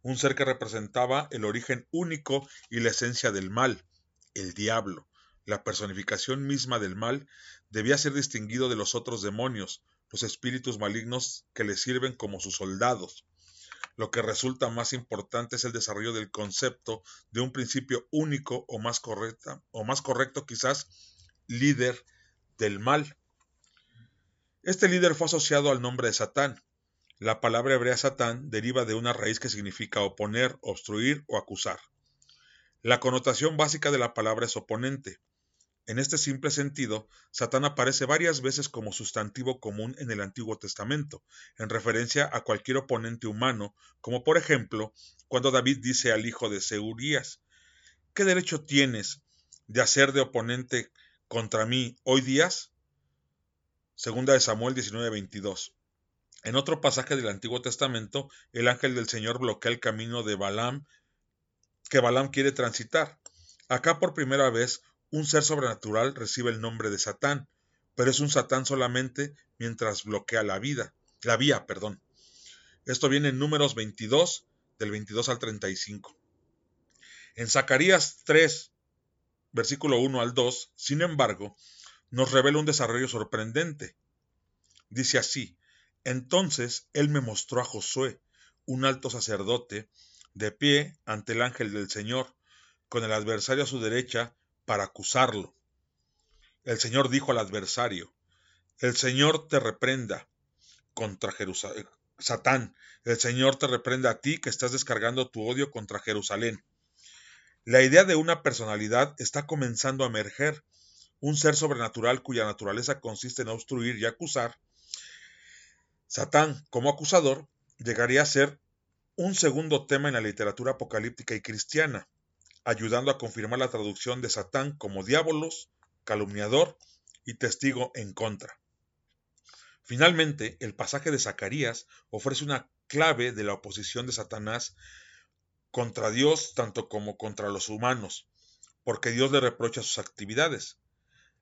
un ser que representaba el origen único y la esencia del mal, el diablo, la personificación misma del mal, debía ser distinguido de los otros demonios, los espíritus malignos que le sirven como sus soldados. Lo que resulta más importante es el desarrollo del concepto de un principio único o más correcta, o más correcto quizás, líder del mal. Este líder fue asociado al nombre de Satán. La palabra hebrea Satán deriva de una raíz que significa oponer, obstruir o acusar. La connotación básica de la palabra es oponente. En este simple sentido, Satán aparece varias veces como sustantivo común en el Antiguo Testamento, en referencia a cualquier oponente humano, como por ejemplo cuando David dice al hijo de Seurías, ¿qué derecho tienes de hacer de oponente contra mí hoy días? Segunda de Samuel 19:22. En otro pasaje del Antiguo Testamento, el ángel del Señor bloquea el camino de Balaam que Balaam quiere transitar. Acá por primera vez un ser sobrenatural recibe el nombre de Satán, pero es un Satán solamente mientras bloquea la vida, la vía, perdón. Esto viene en Números 22, del 22 al 35. En Zacarías 3, versículo 1 al 2, sin embargo, nos revela un desarrollo sorprendente. Dice así, entonces él me mostró a Josué, un alto sacerdote, de pie ante el ángel del Señor, con el adversario a su derecha para acusarlo. El Señor dijo al adversario, El Señor te reprenda contra Jerusalén. Satán, el Señor te reprenda a ti que estás descargando tu odio contra Jerusalén. La idea de una personalidad está comenzando a emerger, un ser sobrenatural cuya naturaleza consiste en obstruir y acusar. Satán, como acusador, llegaría a ser un segundo tema en la literatura apocalíptica y cristiana, ayudando a confirmar la traducción de Satán como diabolos, calumniador y testigo en contra. Finalmente, el pasaje de Zacarías ofrece una clave de la oposición de Satanás contra Dios tanto como contra los humanos, porque Dios le reprocha sus actividades.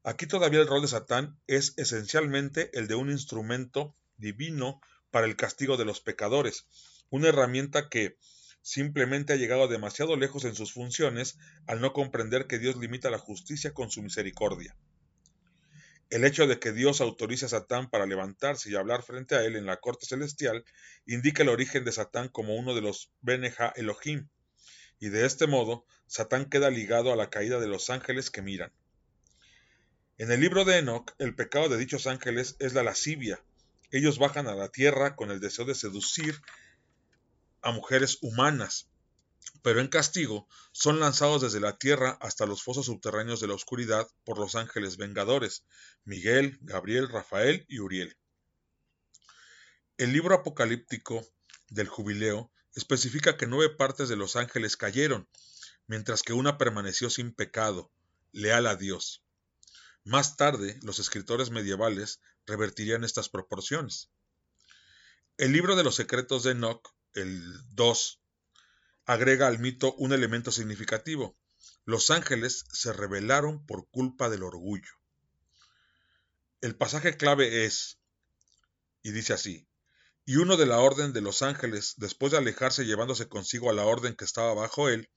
Aquí todavía el rol de Satán es esencialmente el de un instrumento divino para el castigo de los pecadores, una herramienta que simplemente ha llegado demasiado lejos en sus funciones al no comprender que Dios limita la justicia con su misericordia. El hecho de que Dios autorice a Satán para levantarse y hablar frente a él en la corte celestial indica el origen de Satán como uno de los Beneja Elohim, y de este modo Satán queda ligado a la caída de los ángeles que miran. En el libro de Enoch, el pecado de dichos ángeles es la lascivia. Ellos bajan a la tierra con el deseo de seducir a mujeres humanas, pero en castigo son lanzados desde la tierra hasta los fosos subterráneos de la oscuridad por los ángeles vengadores, Miguel, Gabriel, Rafael y Uriel. El libro apocalíptico del jubileo especifica que nueve partes de los ángeles cayeron, mientras que una permaneció sin pecado, leal a Dios. Más tarde, los escritores medievales revertirían estas proporciones. El libro de los secretos de Enoch, el 2, agrega al mito un elemento significativo. Los ángeles se rebelaron por culpa del orgullo. El pasaje clave es, y dice así, y uno de la orden de los ángeles, después de alejarse llevándose consigo a la orden que estaba bajo él,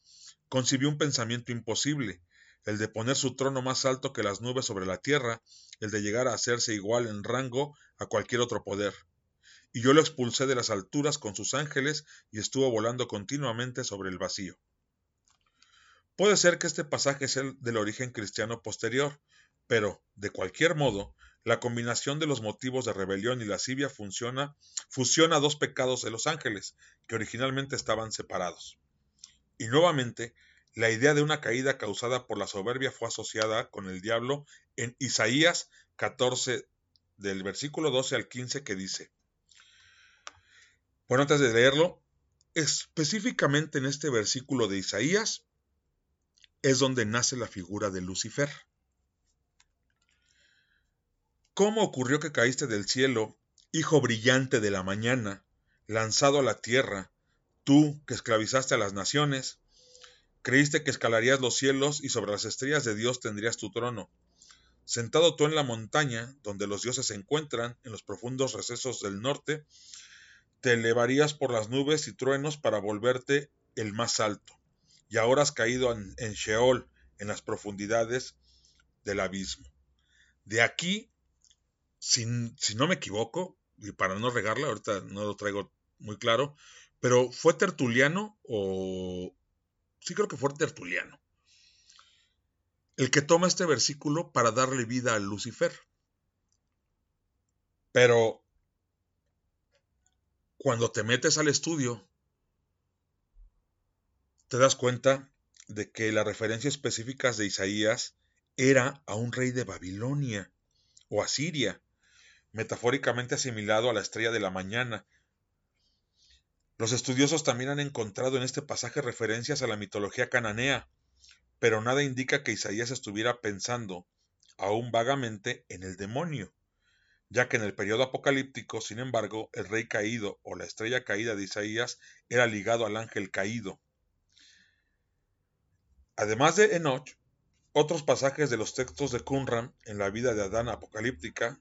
concibió un pensamiento imposible, el de poner su trono más alto que las nubes sobre la tierra, el de llegar a hacerse igual en rango a cualquier otro poder y yo lo expulsé de las alturas con sus ángeles y estuvo volando continuamente sobre el vacío. Puede ser que este pasaje sea el del origen cristiano posterior, pero, de cualquier modo, la combinación de los motivos de rebelión y lascivia fusiona dos pecados de los ángeles, que originalmente estaban separados. Y nuevamente, la idea de una caída causada por la soberbia fue asociada con el diablo en Isaías 14, del versículo 12 al 15, que dice, bueno, antes de leerlo, específicamente en este versículo de Isaías es donde nace la figura de Lucifer. ¿Cómo ocurrió que caíste del cielo, hijo brillante de la mañana, lanzado a la tierra, tú que esclavizaste a las naciones? Creíste que escalarías los cielos y sobre las estrellas de Dios tendrías tu trono. Sentado tú en la montaña, donde los dioses se encuentran, en los profundos recesos del norte, te elevarías por las nubes y truenos para volverte el más alto. Y ahora has caído en, Sheol, en las profundidades del abismo. De aquí, si, no me equivoco, y para no regarla, ahorita no lo traigo muy claro, pero fue Tertuliano o... Sí creo que fue Tertuliano. El que toma este versículo para darle vida a Lucifer. Pero cuando te metes al estudio, te das cuenta de que las referencias específicas de Isaías era a un rey de Babilonia o Asiria, metafóricamente asimilado a la estrella de la mañana. Los estudiosos también han encontrado en este pasaje referencias a la mitología cananea, pero nada indica que Isaías estuviera pensando, aún vagamente, en el demonio ya que en el periodo apocalíptico, sin embargo, el rey caído o la estrella caída de Isaías era ligado al ángel caído. Además de Enoch, otros pasajes de los textos de Qumran en la vida de Adán apocalíptica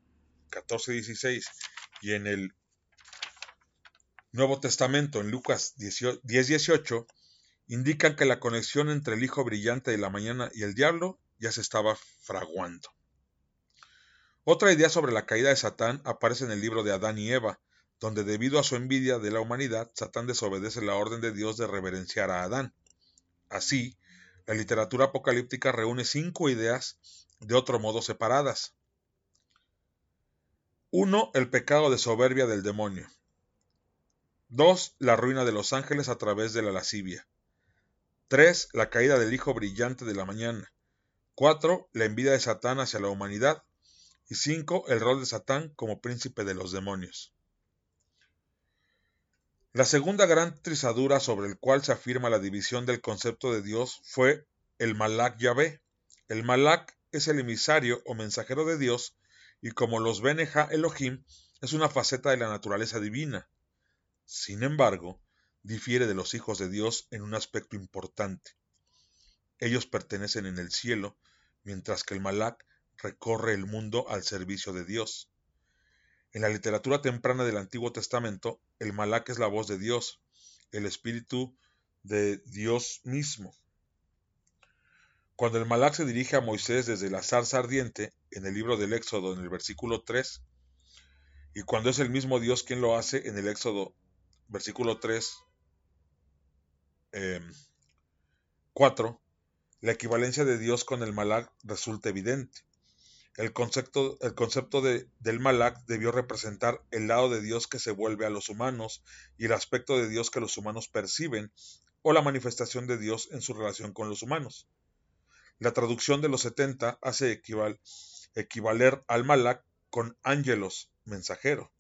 14-16 y en el Nuevo Testamento en Lucas 10-18 indican que la conexión entre el Hijo brillante de la mañana y el diablo ya se estaba fraguando. Otra idea sobre la caída de Satán aparece en el libro de Adán y Eva, donde debido a su envidia de la humanidad, Satán desobedece la orden de Dios de reverenciar a Adán. Así, la literatura apocalíptica reúne cinco ideas de otro modo separadas. 1. El pecado de soberbia del demonio. 2. La ruina de los ángeles a través de la lascivia. 3. La caída del Hijo brillante de la mañana. 4. La envidia de Satán hacia la humanidad. Y 5. El rol de Satán como príncipe de los demonios. La segunda gran trizadura sobre el cual se afirma la división del concepto de Dios fue el Malak Yahvé. El Malak es el emisario o mensajero de Dios y como los Beneja Elohim es una faceta de la naturaleza divina. Sin embargo, difiere de los hijos de Dios en un aspecto importante. Ellos pertenecen en el cielo, mientras que el Malak recorre el mundo al servicio de Dios. En la literatura temprana del Antiguo Testamento, el Malak es la voz de Dios, el espíritu de Dios mismo. Cuando el Malak se dirige a Moisés desde la zarza ardiente, en el libro del Éxodo, en el versículo 3, y cuando es el mismo Dios quien lo hace, en el Éxodo, versículo 3, 4, em, la equivalencia de Dios con el Malak resulta evidente. El concepto, el concepto de, del Malak debió representar el lado de Dios que se vuelve a los humanos y el aspecto de Dios que los humanos perciben o la manifestación de Dios en su relación con los humanos. La traducción de los 70 hace equivaler al Malak con ángelos, mensajero,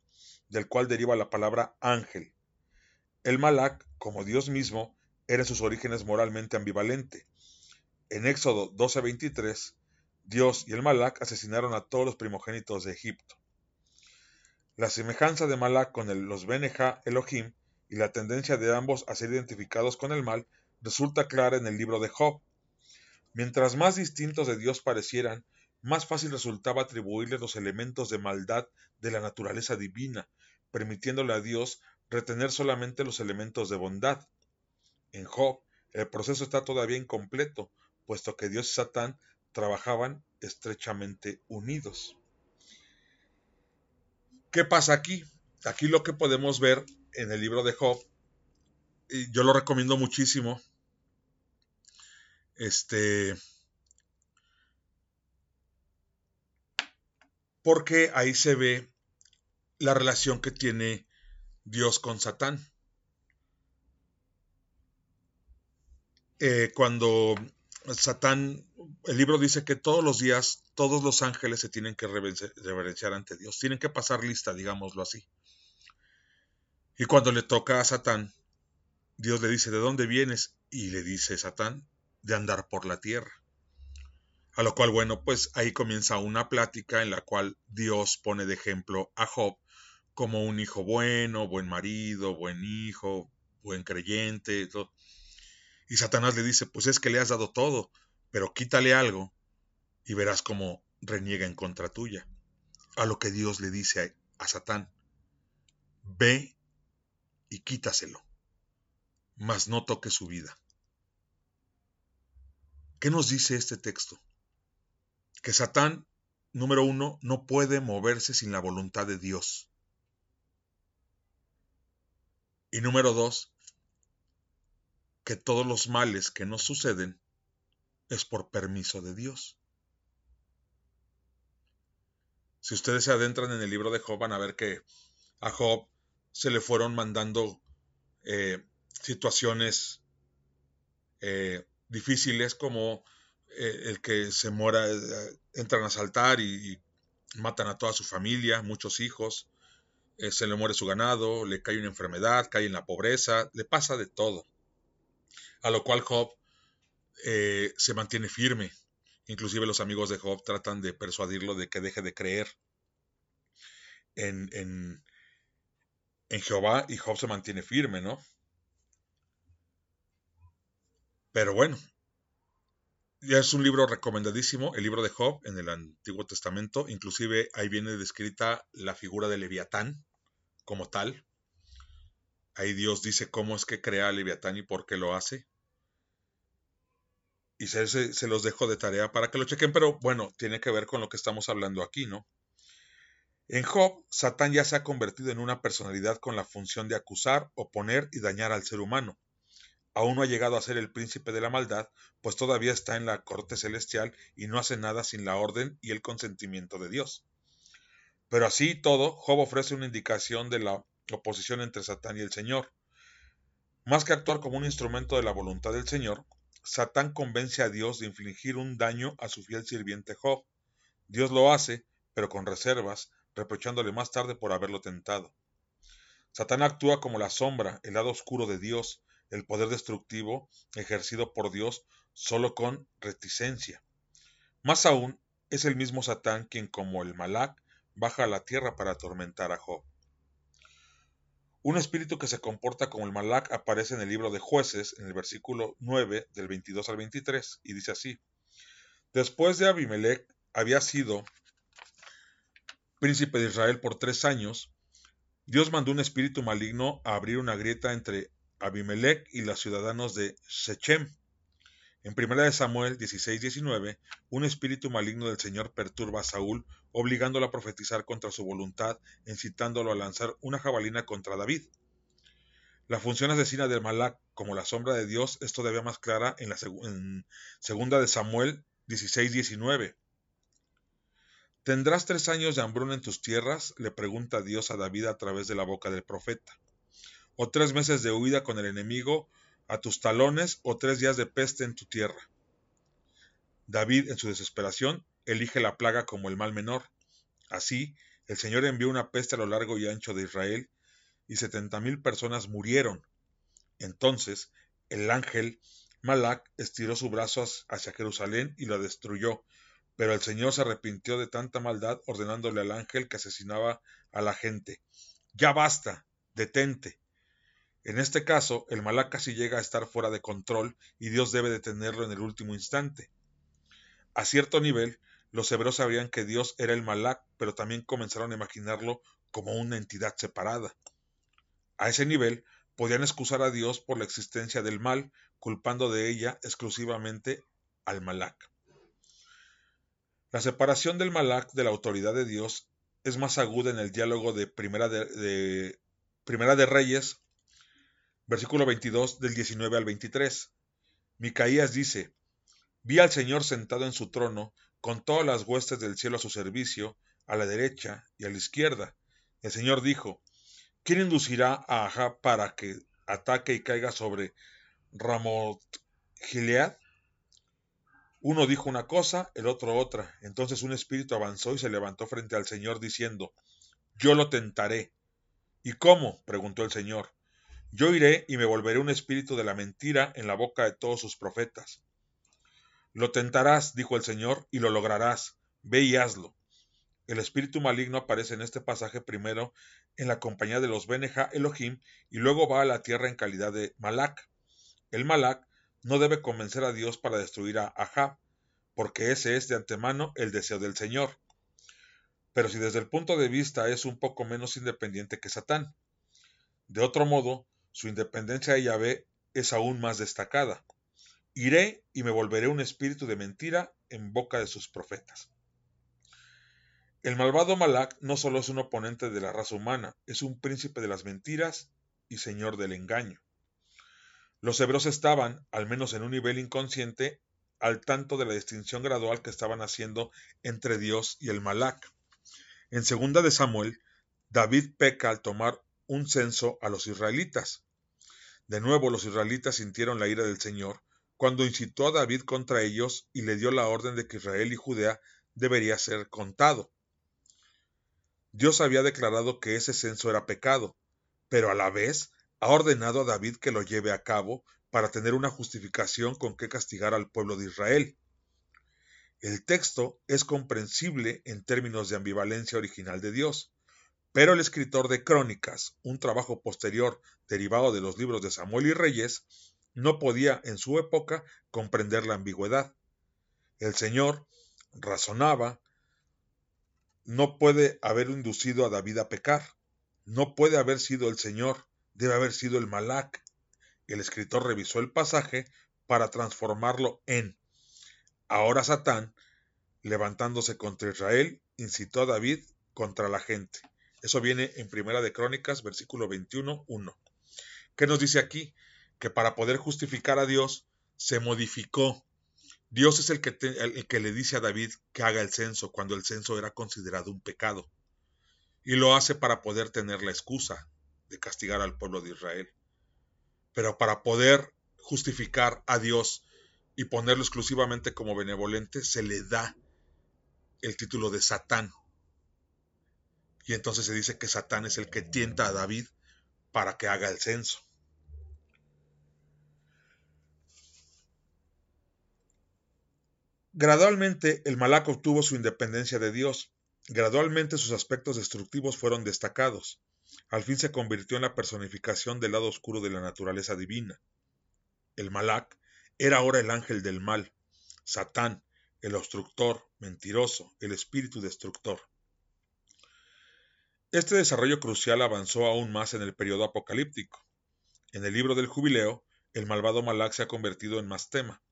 del cual deriva la palabra ángel. El Malak, como Dios mismo, era en sus orígenes moralmente ambivalente. En Éxodo 12:23, Dios y el Malak asesinaron a todos los primogénitos de Egipto. La semejanza de Malak con los Beneja Elohim y la tendencia de ambos a ser identificados con el mal resulta clara en el libro de Job. Mientras más distintos de Dios parecieran, más fácil resultaba atribuirle los elementos de maldad de la naturaleza divina, permitiéndole a Dios retener solamente los elementos de bondad. En Job, el proceso está todavía incompleto, puesto que Dios y Satán trabajaban estrechamente unidos. ¿Qué pasa aquí? Aquí lo que podemos ver en el libro de Job, y yo lo recomiendo muchísimo, este, porque ahí se ve la relación que tiene Dios con Satán. Eh, cuando Satán, el libro dice que todos los días todos los ángeles se tienen que reverenciar ante Dios, tienen que pasar lista, digámoslo así. Y cuando le toca a Satán, Dios le dice, ¿de dónde vienes? Y le dice Satán, de andar por la tierra. A lo cual, bueno, pues ahí comienza una plática en la cual Dios pone de ejemplo a Job como un hijo bueno, buen marido, buen hijo, buen creyente. Y Satanás le dice, pues es que le has dado todo, pero quítale algo y verás cómo reniega en contra tuya. A lo que Dios le dice a, a Satán, ve y quítaselo, mas no toque su vida. ¿Qué nos dice este texto? Que Satán, número uno, no puede moverse sin la voluntad de Dios. Y número dos, que todos los males que nos suceden es por permiso de Dios. Si ustedes se adentran en el libro de Job, van a ver que a Job se le fueron mandando eh, situaciones eh, difíciles como eh, el que se muera, entran a asaltar y, matan a toda su familia, muchos hijos, se le muere su ganado, le cae una enfermedad, cae en la pobreza, le pasa de todo. A lo cual Job eh, se mantiene firme. Inclusive los amigos de Job tratan de persuadirlo de que deje de creer en, en, en Jehová y Job se mantiene firme, ¿no? Pero bueno, ya es un libro recomendadísimo, el libro de Job en el Antiguo Testamento. Inclusive ahí viene descrita la figura de Leviatán como tal. Ahí Dios dice cómo es que crea a Leviatán y por qué lo hace y se, los dejo de tarea para que lo chequen, pero bueno, tiene que ver con lo que estamos hablando aquí, ¿no? En Job, Satán ya se ha convertido en una personalidad con la función de acusar, oponer y dañar al ser humano. Aún no ha llegado a ser el príncipe de la maldad, pues todavía está en la corte celestial y no hace nada sin la orden y el consentimiento de Dios. Pero así y todo, Job ofrece una indicación de la oposición entre Satán y el Señor. Más que actuar como un instrumento de la voluntad del Señor, Satán convence a Dios de infligir un daño a su fiel sirviente Job. Dios lo hace, pero con reservas, reprochándole más tarde por haberlo tentado. Satán actúa como la sombra, el lado oscuro de Dios, el poder destructivo ejercido por Dios solo con reticencia. Más aún, es el mismo Satán quien, como el Malak, baja a la tierra para atormentar a Job. Un espíritu que se comporta como el Malak aparece en el libro de jueces, en el versículo 9 del 22 al 23, y dice así, Después de Abimelech había sido príncipe de Israel por tres años, Dios mandó un espíritu maligno a abrir una grieta entre Abimelech y los ciudadanos de Shechem, en 1 Samuel 16-19, un espíritu maligno del Señor perturba a Saúl, obligándolo a profetizar contra su voluntad, incitándolo a lanzar una jabalina contra David. La función asesina del Malak como la sombra de Dios es todavía más clara en la segunda de Samuel 16-19. ¿Tendrás tres años de hambruna en tus tierras? le pregunta Dios a David a través de la boca del profeta. ¿O tres meses de huida con el enemigo a tus talones o tres días de peste en tu tierra. David, en su desesperación, elige la plaga como el mal menor. Así, el Señor envió una peste a lo largo y ancho de Israel, y setenta mil personas murieron. Entonces, el ángel Malak estiró su brazo hacia Jerusalén y la destruyó, pero el Señor se arrepintió de tanta maldad, ordenándole al ángel que asesinaba a la gente. Ya basta, detente. En este caso, el Malak casi llega a estar fuera de control y Dios debe detenerlo en el último instante. A cierto nivel, los hebreos sabían que Dios era el Malak, pero también comenzaron a imaginarlo como una entidad separada. A ese nivel, podían excusar a Dios por la existencia del mal, culpando de ella exclusivamente al Malak. La separación del Malak de la autoridad de Dios es más aguda en el diálogo de Primera de, Primera de Reyes versículo 22 del 19 al 23. Micaías dice, Vi al Señor sentado en su trono, con todas las huestes del cielo a su servicio, a la derecha y a la izquierda. El Señor dijo, ¿quién inducirá a Ahab para que ataque y caiga sobre Ramot Gilead? Uno dijo una cosa, el otro otra. Entonces un espíritu avanzó y se levantó frente al Señor diciendo, Yo lo tentaré. ¿Y cómo? preguntó el Señor. Yo iré y me volveré un espíritu de la mentira en la boca de todos sus profetas. Lo tentarás, dijo el Señor, y lo lograrás. Ve y hazlo. El espíritu maligno aparece en este pasaje primero en la compañía de los Beneja Elohim y luego va a la tierra en calidad de Malak. El Malak no debe convencer a Dios para destruir a Ahab, porque ese es de antemano el deseo del Señor. Pero si desde el punto de vista es un poco menos independiente que Satán. De otro modo, su independencia de Yahvé es aún más destacada. Iré y me volveré un espíritu de mentira en boca de sus profetas. El malvado Malak no solo es un oponente de la raza humana, es un príncipe de las mentiras y señor del engaño. Los hebreos estaban, al menos en un nivel inconsciente, al tanto de la distinción gradual que estaban haciendo entre Dios y el Malak. En segunda de Samuel, David peca al tomar un censo a los israelitas. De nuevo los israelitas sintieron la ira del Señor cuando incitó a David contra ellos y le dio la orden de que Israel y Judea debería ser contado. Dios había declarado que ese censo era pecado, pero a la vez ha ordenado a David que lo lleve a cabo para tener una justificación con que castigar al pueblo de Israel. El texto es comprensible en términos de ambivalencia original de Dios. Pero el escritor de Crónicas, un trabajo posterior derivado de los libros de Samuel y Reyes, no podía en su época comprender la ambigüedad. El Señor razonaba, no puede haber inducido a David a pecar, no puede haber sido el Señor, debe haber sido el Malak. El escritor revisó el pasaje para transformarlo en ahora Satán, levantándose contra Israel, incitó a David contra la gente. Eso viene en Primera de Crónicas, versículo 21, 1. ¿Qué nos dice aquí? Que para poder justificar a Dios se modificó. Dios es el que, el que le dice a David que haga el censo cuando el censo era considerado un pecado. y lo hace para poder tener la excusa de castigar al pueblo de Israel. Pero para poder justificar a Dios y ponerlo exclusivamente como benevolente, se le da el título de Satán. Y entonces se dice que Satán es el que tienta a David para que haga el censo. Gradualmente el Malak obtuvo su independencia de Dios. Gradualmente sus aspectos destructivos fueron destacados. Al fin se convirtió en la personificación del lado oscuro de la naturaleza divina. El Malak era ahora el ángel del mal, Satán, el obstructor, mentiroso, el espíritu destructor. Este desarrollo crucial avanzó aún más en el periodo apocalíptico. En el libro del jubileo, el malvado Malak se ha convertido en Mastema,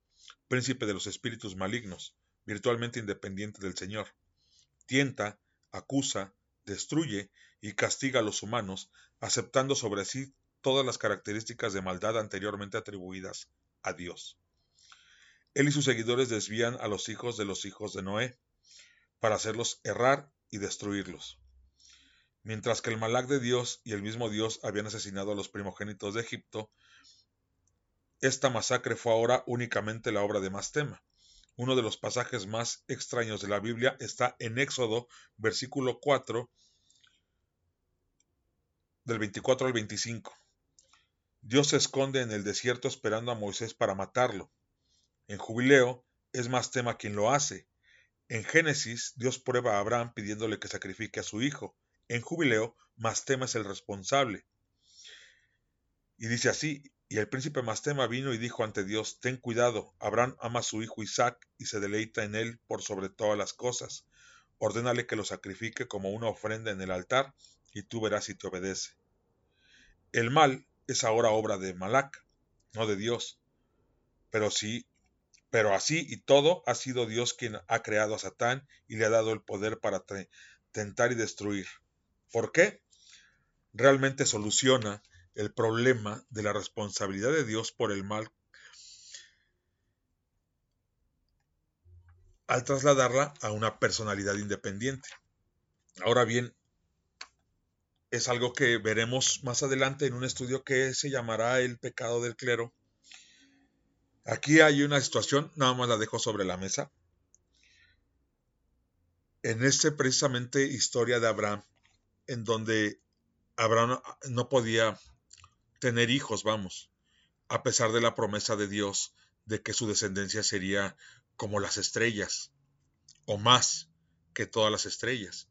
príncipe de los espíritus malignos, virtualmente independiente del Señor. Tienta, acusa, destruye y castiga a los humanos, aceptando sobre sí todas las características de maldad anteriormente atribuidas a Dios. Él y sus seguidores desvían a los hijos de los hijos de Noé, para hacerlos errar y destruirlos. Mientras que el Malak de Dios y el mismo Dios habían asesinado a los primogénitos de Egipto, esta masacre fue ahora únicamente la obra de Mastema. Uno de los pasajes más extraños de la Biblia está en Éxodo, versículo 4, del 24 al 25. Dios se esconde en el desierto esperando a Moisés para matarlo. En Jubileo es Mastema quien lo hace. En Génesis, Dios prueba a Abraham pidiéndole que sacrifique a su hijo. En Jubileo, Mastema es el responsable. Y dice así, y el príncipe Mastema vino y dijo ante Dios, Ten cuidado, Abraham ama a su hijo Isaac y se deleita en él por sobre todas las cosas. Ordénale que lo sacrifique como una ofrenda en el altar, y tú verás si te obedece. El mal es ahora obra de Malac, no de Dios. Pero sí, pero así y todo ha sido Dios quien ha creado a Satán y le ha dado el poder para tentar y destruir. ¿Por qué? Realmente soluciona el problema de la responsabilidad de Dios por el mal al trasladarla a una personalidad independiente. Ahora bien, es algo que veremos más adelante en un estudio que se llamará El pecado del clero. Aquí hay una situación, nada más la dejo sobre la mesa. En este precisamente historia de Abraham, en donde Abraham no podía tener hijos, vamos, a pesar de la promesa de Dios de que su descendencia sería como las estrellas, o más que todas las estrellas.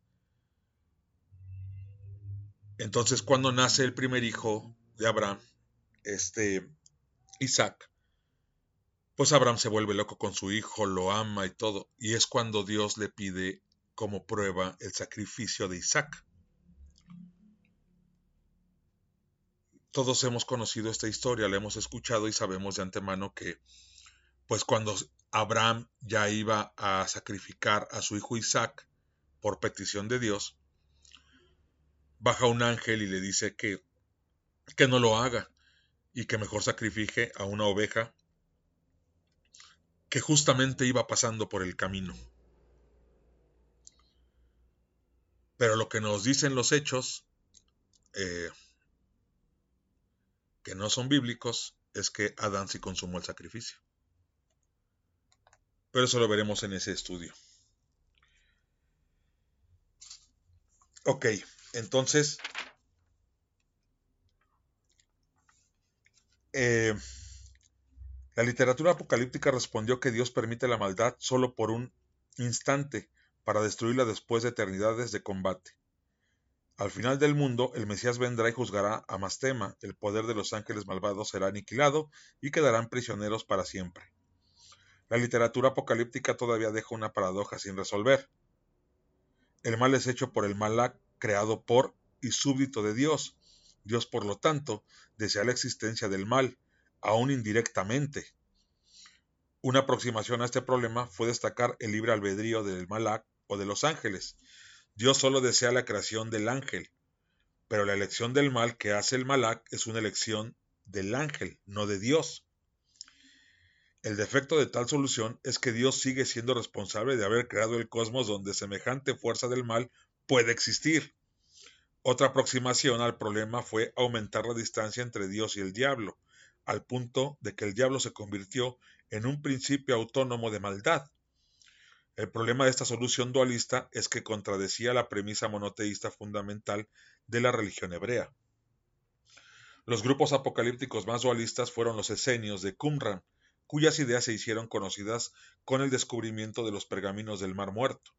Entonces, cuando nace el primer hijo de Abraham, este Isaac, pues Abraham se vuelve loco con su hijo, lo ama y todo, y es cuando Dios le pide como prueba el sacrificio de Isaac. Todos hemos conocido esta historia, la hemos escuchado y sabemos de antemano que, pues cuando Abraham ya iba a sacrificar a su hijo Isaac por petición de Dios, baja un ángel y le dice que, que no lo haga y que mejor sacrifique a una oveja que justamente iba pasando por el camino. Pero lo que nos dicen los hechos, eh, que no son bíblicos es que Adán sí consumó el sacrificio. Pero eso lo veremos en ese estudio. Ok, entonces, eh, la literatura apocalíptica respondió que Dios permite la maldad solo por un instante para destruirla después de eternidades de combate. Al final del mundo, el Mesías vendrá y juzgará a Mastema, el poder de los ángeles malvados será aniquilado y quedarán prisioneros para siempre. La literatura apocalíptica todavía deja una paradoja sin resolver. El mal es hecho por el Malak, creado por y súbdito de Dios. Dios, por lo tanto, desea la existencia del mal, aún indirectamente. Una aproximación a este problema fue destacar el libre albedrío del Malak o de los ángeles, Dios solo desea la creación del ángel, pero la elección del mal que hace el Malak es una elección del ángel, no de Dios. El defecto de tal solución es que Dios sigue siendo responsable de haber creado el cosmos donde semejante fuerza del mal puede existir. Otra aproximación al problema fue aumentar la distancia entre Dios y el diablo, al punto de que el diablo se convirtió en un principio autónomo de maldad. El problema de esta solución dualista es que contradecía la premisa monoteísta fundamental de la religión hebrea. Los grupos apocalípticos más dualistas fueron los esenios de Qumran, cuyas ideas se hicieron conocidas con el descubrimiento de los pergaminos del Mar Muerto.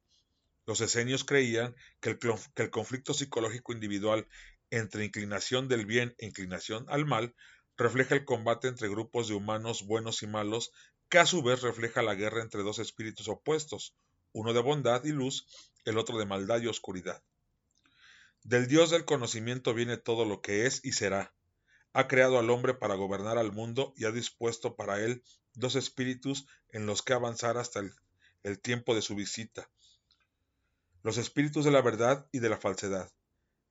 Los esenios creían que el, conflicto psicológico individual entre inclinación del bien e inclinación al mal refleja el combate entre grupos de humanos buenos y malos, que a su vez refleja la guerra entre dos espíritus opuestos, uno de bondad y luz, el otro de maldad y oscuridad. Del Dios del conocimiento viene todo lo que es y será, ha creado al hombre para gobernar al mundo y ha dispuesto para él dos espíritus en los que avanzar hasta el, tiempo de su visita. Los espíritus de la verdad y de la falsedad.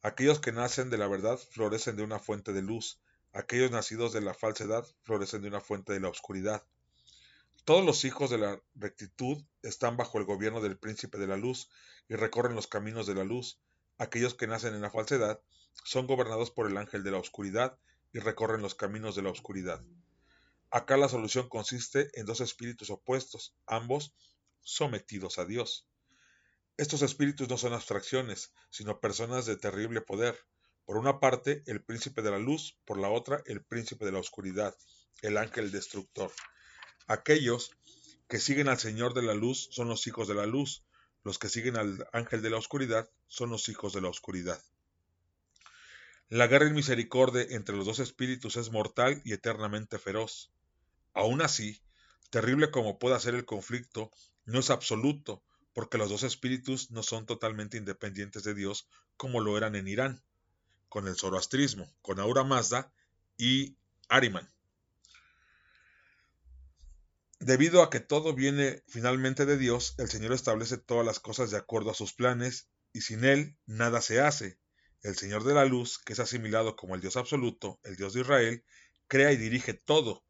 Aquellos que nacen de la verdad florecen de una fuente de luz, aquellos nacidos de la falsedad florecen de una fuente de la oscuridad. Todos los hijos de la rectitud están bajo el gobierno del príncipe de la luz y recorren los caminos de la luz. Aquellos que nacen en la falsedad son gobernados por el ángel de la oscuridad y recorren los caminos de la oscuridad. Acá la solución consiste en dos espíritus opuestos, ambos sometidos a Dios. Estos espíritus no son abstracciones, sino personas de terrible poder. Por una parte, el príncipe de la luz, por la otra, el príncipe de la oscuridad, el ángel destructor. Aquellos que siguen al Señor de la luz son los hijos de la luz, los que siguen al ángel de la oscuridad son los hijos de la oscuridad. La guerra y misericordia entre los dos espíritus es mortal y eternamente feroz. Aún así, terrible como pueda ser el conflicto, no es absoluto, porque los dos espíritus no son totalmente independientes de Dios como lo eran en Irán, con el zoroastrismo, con Aura Mazda y Ariman. Debido a que todo viene finalmente de Dios, el Señor establece todas las cosas de acuerdo a sus planes, y sin Él nada se hace, el Señor de la Luz, que es asimilado como el Dios absoluto, el Dios de Israel, crea y dirige todo,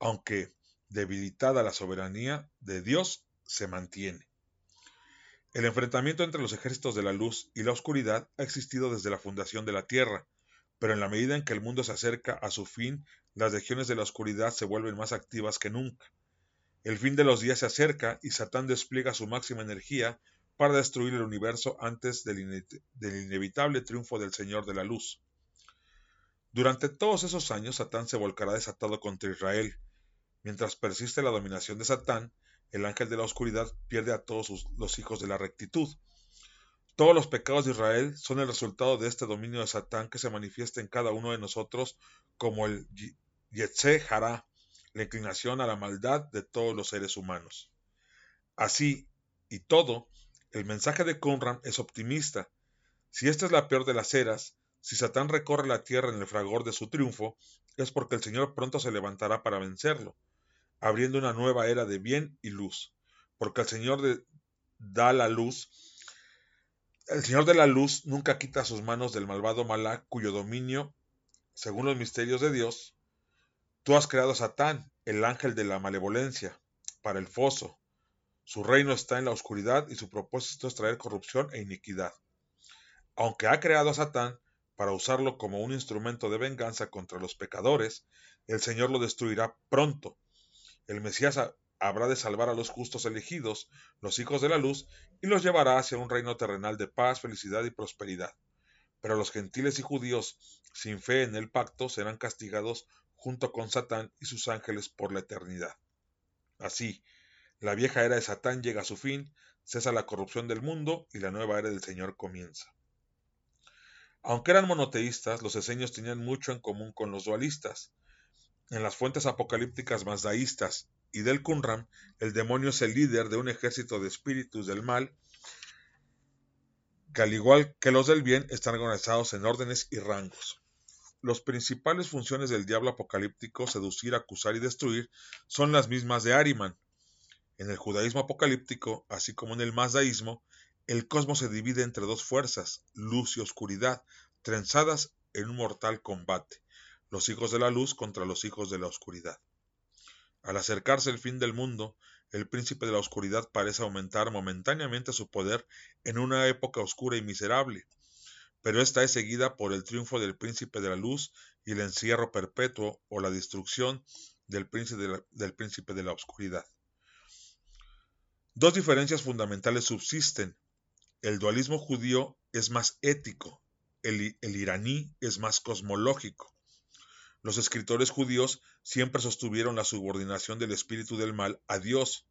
aunque debilitada la soberanía de Dios se mantiene. El enfrentamiento entre los ejércitos de la luz y la oscuridad ha existido desde la fundación de la Tierra, pero en la medida en que el mundo se acerca a su fin, las regiones de la oscuridad se vuelven más activas que nunca. El fin de los días se acerca y Satán despliega su máxima energía para destruir el universo antes del, inevitable triunfo del Señor de la Luz. Durante todos esos años Satán se volcará desatado contra Israel. Mientras persiste la dominación de Satán, el ángel de la oscuridad pierde a todos los hijos de la rectitud. Todos los pecados de Israel son el resultado de este dominio de Satán que se manifiesta en cada uno de nosotros como el Yetze Hará, la inclinación a la maldad de todos los seres humanos. Así, y todo, el mensaje de Conran es optimista. Si esta es la peor de las eras, si Satán recorre la tierra en el fragor de su triunfo, es porque el Señor pronto se levantará para vencerlo, abriendo una nueva era de bien y luz, porque el Señor da la luz. El Señor de la luz nunca quita sus manos del malvado Malá, cuyo dominio, según los misterios de Dios, tú has creado a Satán, el ángel de la malevolencia, para el foso, su reino está en la oscuridad y su propósito es traer corrupción e iniquidad. Aunque ha creado a Satán para usarlo como un instrumento de venganza contra los pecadores, el Señor lo destruirá pronto. El Mesías habrá de salvar a los justos elegidos, los hijos de la luz, y los llevará hacia un reino terrenal de paz, felicidad y prosperidad. Pero los gentiles y judíos, sin fe en el pacto, serán castigados junto con Satán y sus ángeles por la eternidad. Así, la vieja era de Satán llega a su fin, cesa la corrupción del mundo y la nueva era del Señor comienza. Aunque eran monoteístas, los eseños tenían mucho en común con los dualistas. En las fuentes apocalípticas mazdaístas y del Qumran, el demonio es el líder de un ejército de espíritus del mal que al igual que los del bien están organizados en órdenes y rangos. Las principales funciones del diablo apocalíptico, seducir, acusar y destruir, son las mismas de Ariman, en el judaísmo apocalíptico, así como en el mazdaísmo, el cosmos se divide entre dos fuerzas, luz y oscuridad, trenzadas en un mortal combate, los hijos de la luz contra los hijos de la oscuridad. Al acercarse el fin del mundo, el príncipe de la oscuridad parece aumentar momentáneamente su poder en una época oscura y miserable, pero esta es seguida por el triunfo del príncipe de la luz y el encierro perpetuo o la destrucción del príncipe de la, oscuridad. Dos diferencias fundamentales subsisten. El dualismo judío es más ético, el iraní es más cosmológico. Los escritores judíos siempre sostuvieron la subordinación del espíritu del mal a Dios,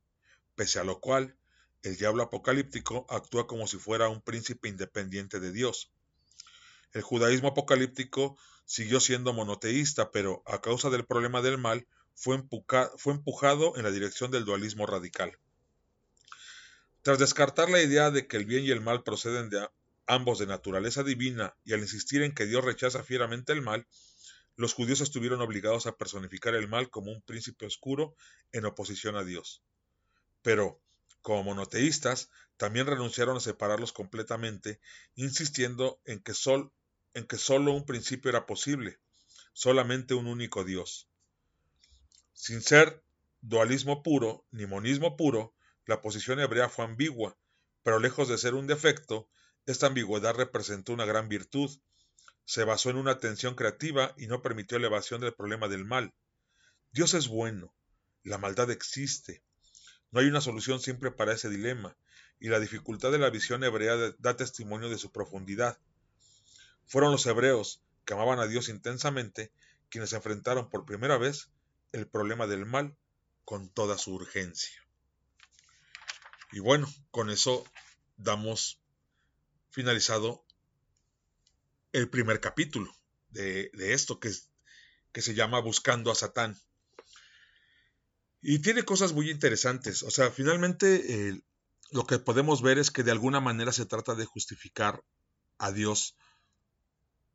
pese a lo cual el diablo apocalíptico actúa como si fuera un príncipe independiente de Dios. El judaísmo apocalíptico siguió siendo monoteísta, pero a causa del problema del mal fue, empujado en la dirección del dualismo radical. Tras descartar la idea de que el bien y el mal proceden de ambos de naturaleza divina y al insistir en que Dios rechaza fieramente el mal, los judíos estuvieron obligados a personificar el mal como un príncipe oscuro en oposición a Dios. Pero, como monoteístas, también renunciaron a separarlos completamente, insistiendo en que, sol, solo un principio era posible, solamente un único Dios. Sin ser dualismo puro ni monismo puro, la posición hebrea fue ambigua, pero lejos de ser un defecto, esta ambigüedad representó una gran virtud. Se basó en una tensión creativa y no permitió elevación del problema del mal. Dios es bueno, la maldad existe. No hay una solución siempre para ese dilema, y la dificultad de la visión hebrea da testimonio de su profundidad. Fueron los hebreos, que amaban a Dios intensamente, quienes enfrentaron por primera vez el problema del mal con toda su urgencia. Y bueno, con eso damos finalizado el primer capítulo de, esto que, que se llama Buscando a Satán. Y tiene cosas muy interesantes. O sea, finalmente lo que podemos ver es que de alguna manera se trata de justificar a Dios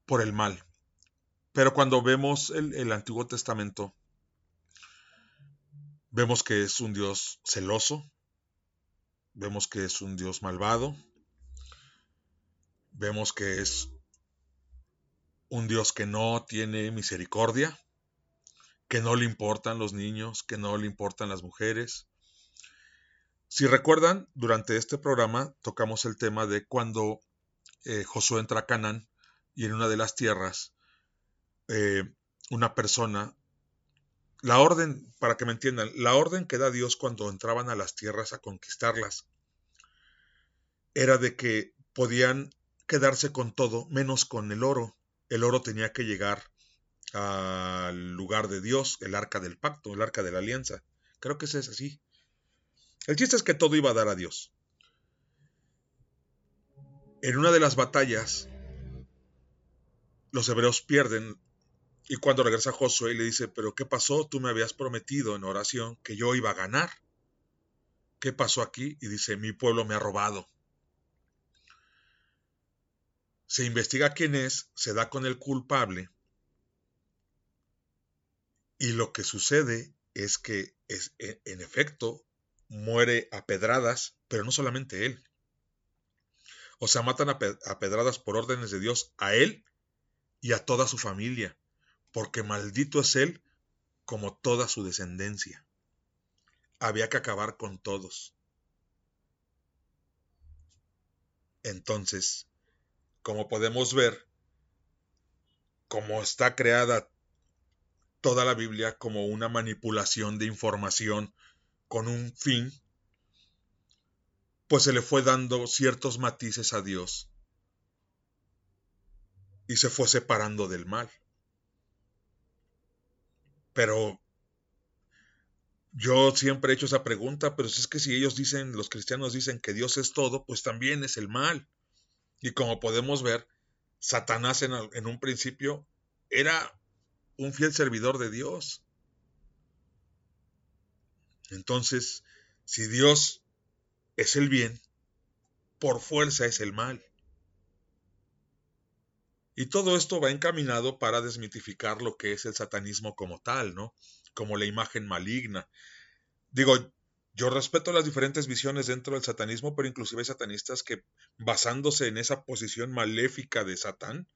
por el mal. Pero cuando vemos el, Antiguo Testamento, vemos que es un Dios celoso, vemos que es un Dios malvado, vemos que es un Dios que no tiene misericordia, que no le importan los niños, que no le importan las mujeres. Si recuerdan, durante este programa tocamos el tema de cuando eh, Josué entra a Canaán y en una de las tierras eh, una persona, la orden, para que me entiendan, la orden que da Dios cuando entraban a las tierras a conquistarlas era de que podían quedarse con todo menos con el oro. El oro tenía que llegar al lugar de Dios, el arca del pacto, el arca de la alianza. Creo que ese es así. El chiste es que todo iba a dar a Dios. En una de las batallas, los hebreos pierden y cuando regresa Josué le dice, pero ¿qué pasó? Tú me habías prometido en oración que yo iba a ganar. ¿Qué pasó aquí? Y dice, mi pueblo me ha robado se investiga quién es, se da con el culpable y lo que sucede es que es, e, en efecto muere a pedradas, pero no solamente él. O sea, matan a, pedradas por órdenes de Dios a él y a toda su familia, porque maldito es él como toda su descendencia. Había que acabar con todos. Entonces, como podemos ver, como está creada toda la Biblia como una manipulación de información con un fin, pues se le fue dando ciertos matices a Dios y se fue separando del mal. Pero yo siempre he hecho esa pregunta, pero si es que si ellos dicen, los cristianos dicen que Dios es todo, pues también es el mal. Y como podemos ver, Satanás en, en un principio era un fiel servidor de Dios. Entonces, si Dios es el bien, por fuerza es el mal. Y todo esto va encaminado para desmitificar lo que es el satanismo como tal, ¿no? Como la imagen maligna. Digo, yo respeto las diferentes visiones dentro del satanismo, pero inclusive hay satanistas que, basándose en esa posición maléfica de Satán,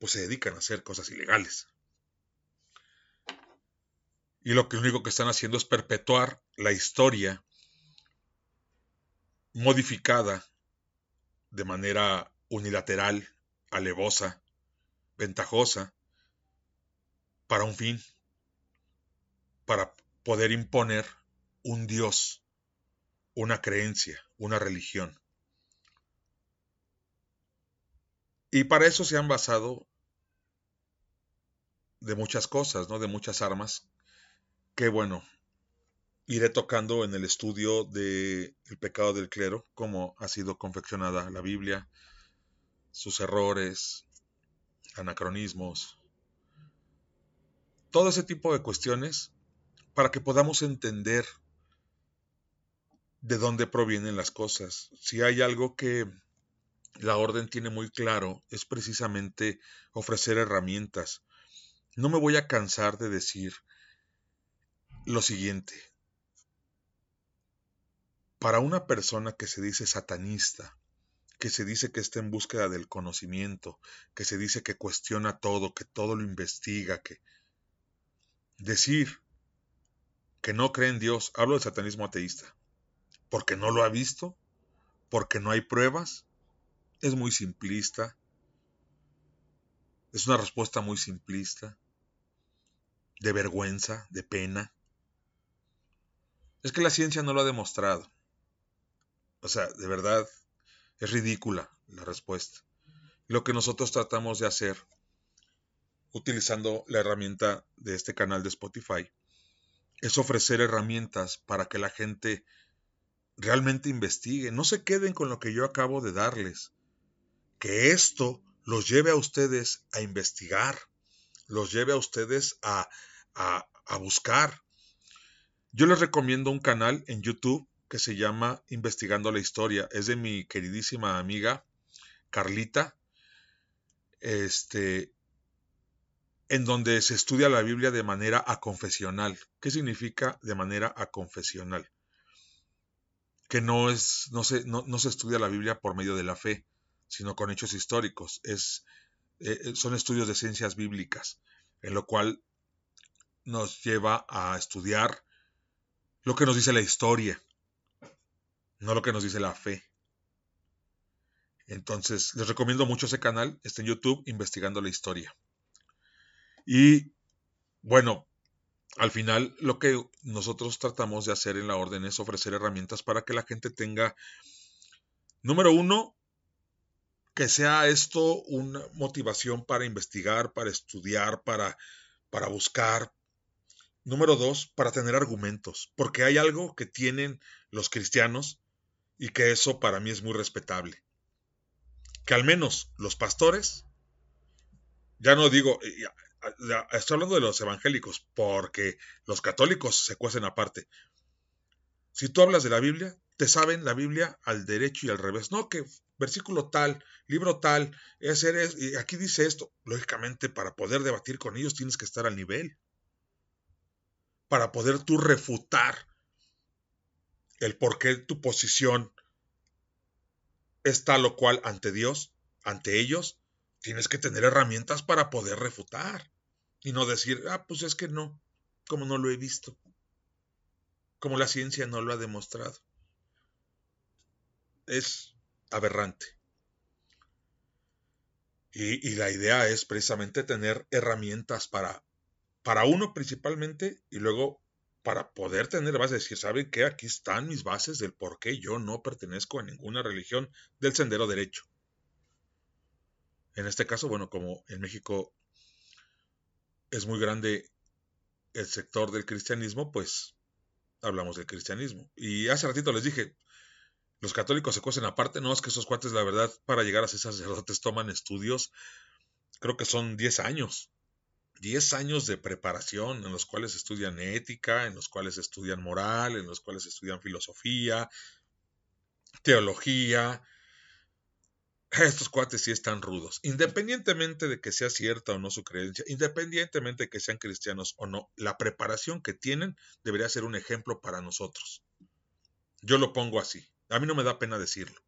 pues se dedican a hacer cosas ilegales. Y lo que único que están haciendo es perpetuar la historia modificada de manera unilateral, alevosa, ventajosa, para un fin, para poder imponer un Dios, una creencia, una religión. Y para eso se han basado de muchas cosas, ¿no? De muchas armas, que bueno, iré tocando en el estudio de el pecado del clero, cómo ha sido confeccionada la Biblia, sus errores, anacronismos, todo ese tipo de cuestiones para que podamos entender de dónde provienen las cosas. Si hay algo que la orden tiene muy claro, es precisamente ofrecer herramientas. No me voy a cansar de decir lo siguiente. Para una persona que se dice satanista, que se dice que está en búsqueda del conocimiento, que se dice que cuestiona todo, que todo lo investiga, que decir que no cree en Dios, hablo del satanismo ateísta, porque no lo ha visto, porque no hay pruebas, es muy simplista, es una respuesta muy simplista, de vergüenza, de pena. Es que la ciencia no lo ha demostrado. O sea, de verdad, es ridícula la respuesta. Lo que nosotros tratamos de hacer, utilizando la herramienta de este canal de Spotify, es ofrecer herramientas para que la gente realmente investigue. No se queden con lo que yo acabo de darles. Que esto los lleve a ustedes a investigar, los lleve a ustedes a, a, buscar. Yo les recomiendo un canal en YouTube que se llama Investigando la Historia. Es de mi queridísima amiga Carlita. Este, en donde se estudia la Biblia de manera aconfesional. ¿Qué significa de manera aconfesional? Que no, es, no, se, no, se estudia la Biblia por medio de la fe, sino con hechos históricos. Es, eh, eh, son estudios de ciencias bíblicas, en lo cual nos lleva a estudiar lo que nos dice la historia, no lo que nos dice la fe. Entonces, les recomiendo mucho ese canal, está en YouTube, Investigando la Historia. Y bueno, al final lo que nosotros tratamos de hacer en la orden es ofrecer herramientas para que la gente tenga, número uno, que sea esto una motivación para investigar, para estudiar, para, para buscar. Número dos, para tener argumentos, porque hay algo que tienen los cristianos y que eso para mí es muy respetable. Que al menos los pastores, ya no digo, estoy hablando de los evangélicos, porque los católicos se cuecen aparte. Si tú hablas de la Biblia, te saben la Biblia al derecho y al revés. No, que versículo tal, libro tal, es, eres, y aquí dice esto. Lógicamente, para poder debatir con ellos tienes que estar al nivel. Para poder tú refutar el por qué tu posición es tal o cual ante Dios, ante ellos, tienes que tener herramientas para poder refutar y no decir, ah, pues es que no, como no lo he visto, como la ciencia no lo ha demostrado. Es aberrante. Y, y la idea es precisamente tener herramientas para, para uno principalmente y luego para poder tener bases, decir, ¿saben qué? Aquí están mis bases del por qué yo no pertenezco a ninguna religión del sendero derecho. En este caso, bueno, como en México es muy grande el sector del cristianismo, pues hablamos del cristianismo. Y hace ratito les dije, los católicos se cuecen aparte, no, es que esos cuates, la verdad, para llegar a ser sacerdotes toman estudios, creo que son 10 años. 10 años de preparación en los cuales estudian ética, en los cuales estudian moral, en los cuales estudian filosofía, teología, estos cuates sí están rudos. Independientemente de que sea cierta o no su creencia, independientemente de que sean cristianos o no, la preparación que tienen debería ser un ejemplo para nosotros. Yo lo pongo así. A mí no me da pena decirlo.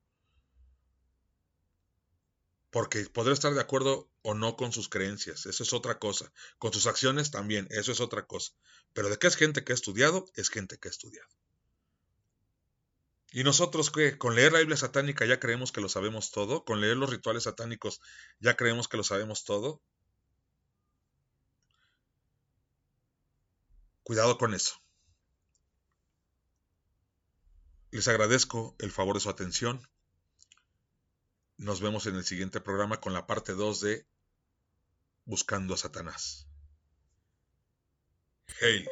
Porque podré estar de acuerdo o no con sus creencias, eso es otra cosa. Con sus acciones también, eso es otra cosa. Pero de que es gente que ha estudiado, es gente que ha estudiado. ¿Y nosotros qué? ¿Con leer la Biblia satánica ya creemos que lo sabemos todo? ¿Con leer los rituales satánicos ya creemos que lo sabemos todo? Cuidado con eso. Les agradezco el favor de su atención. Nos vemos en el siguiente programa con la parte 2 de Buscando a Satanás. Hey.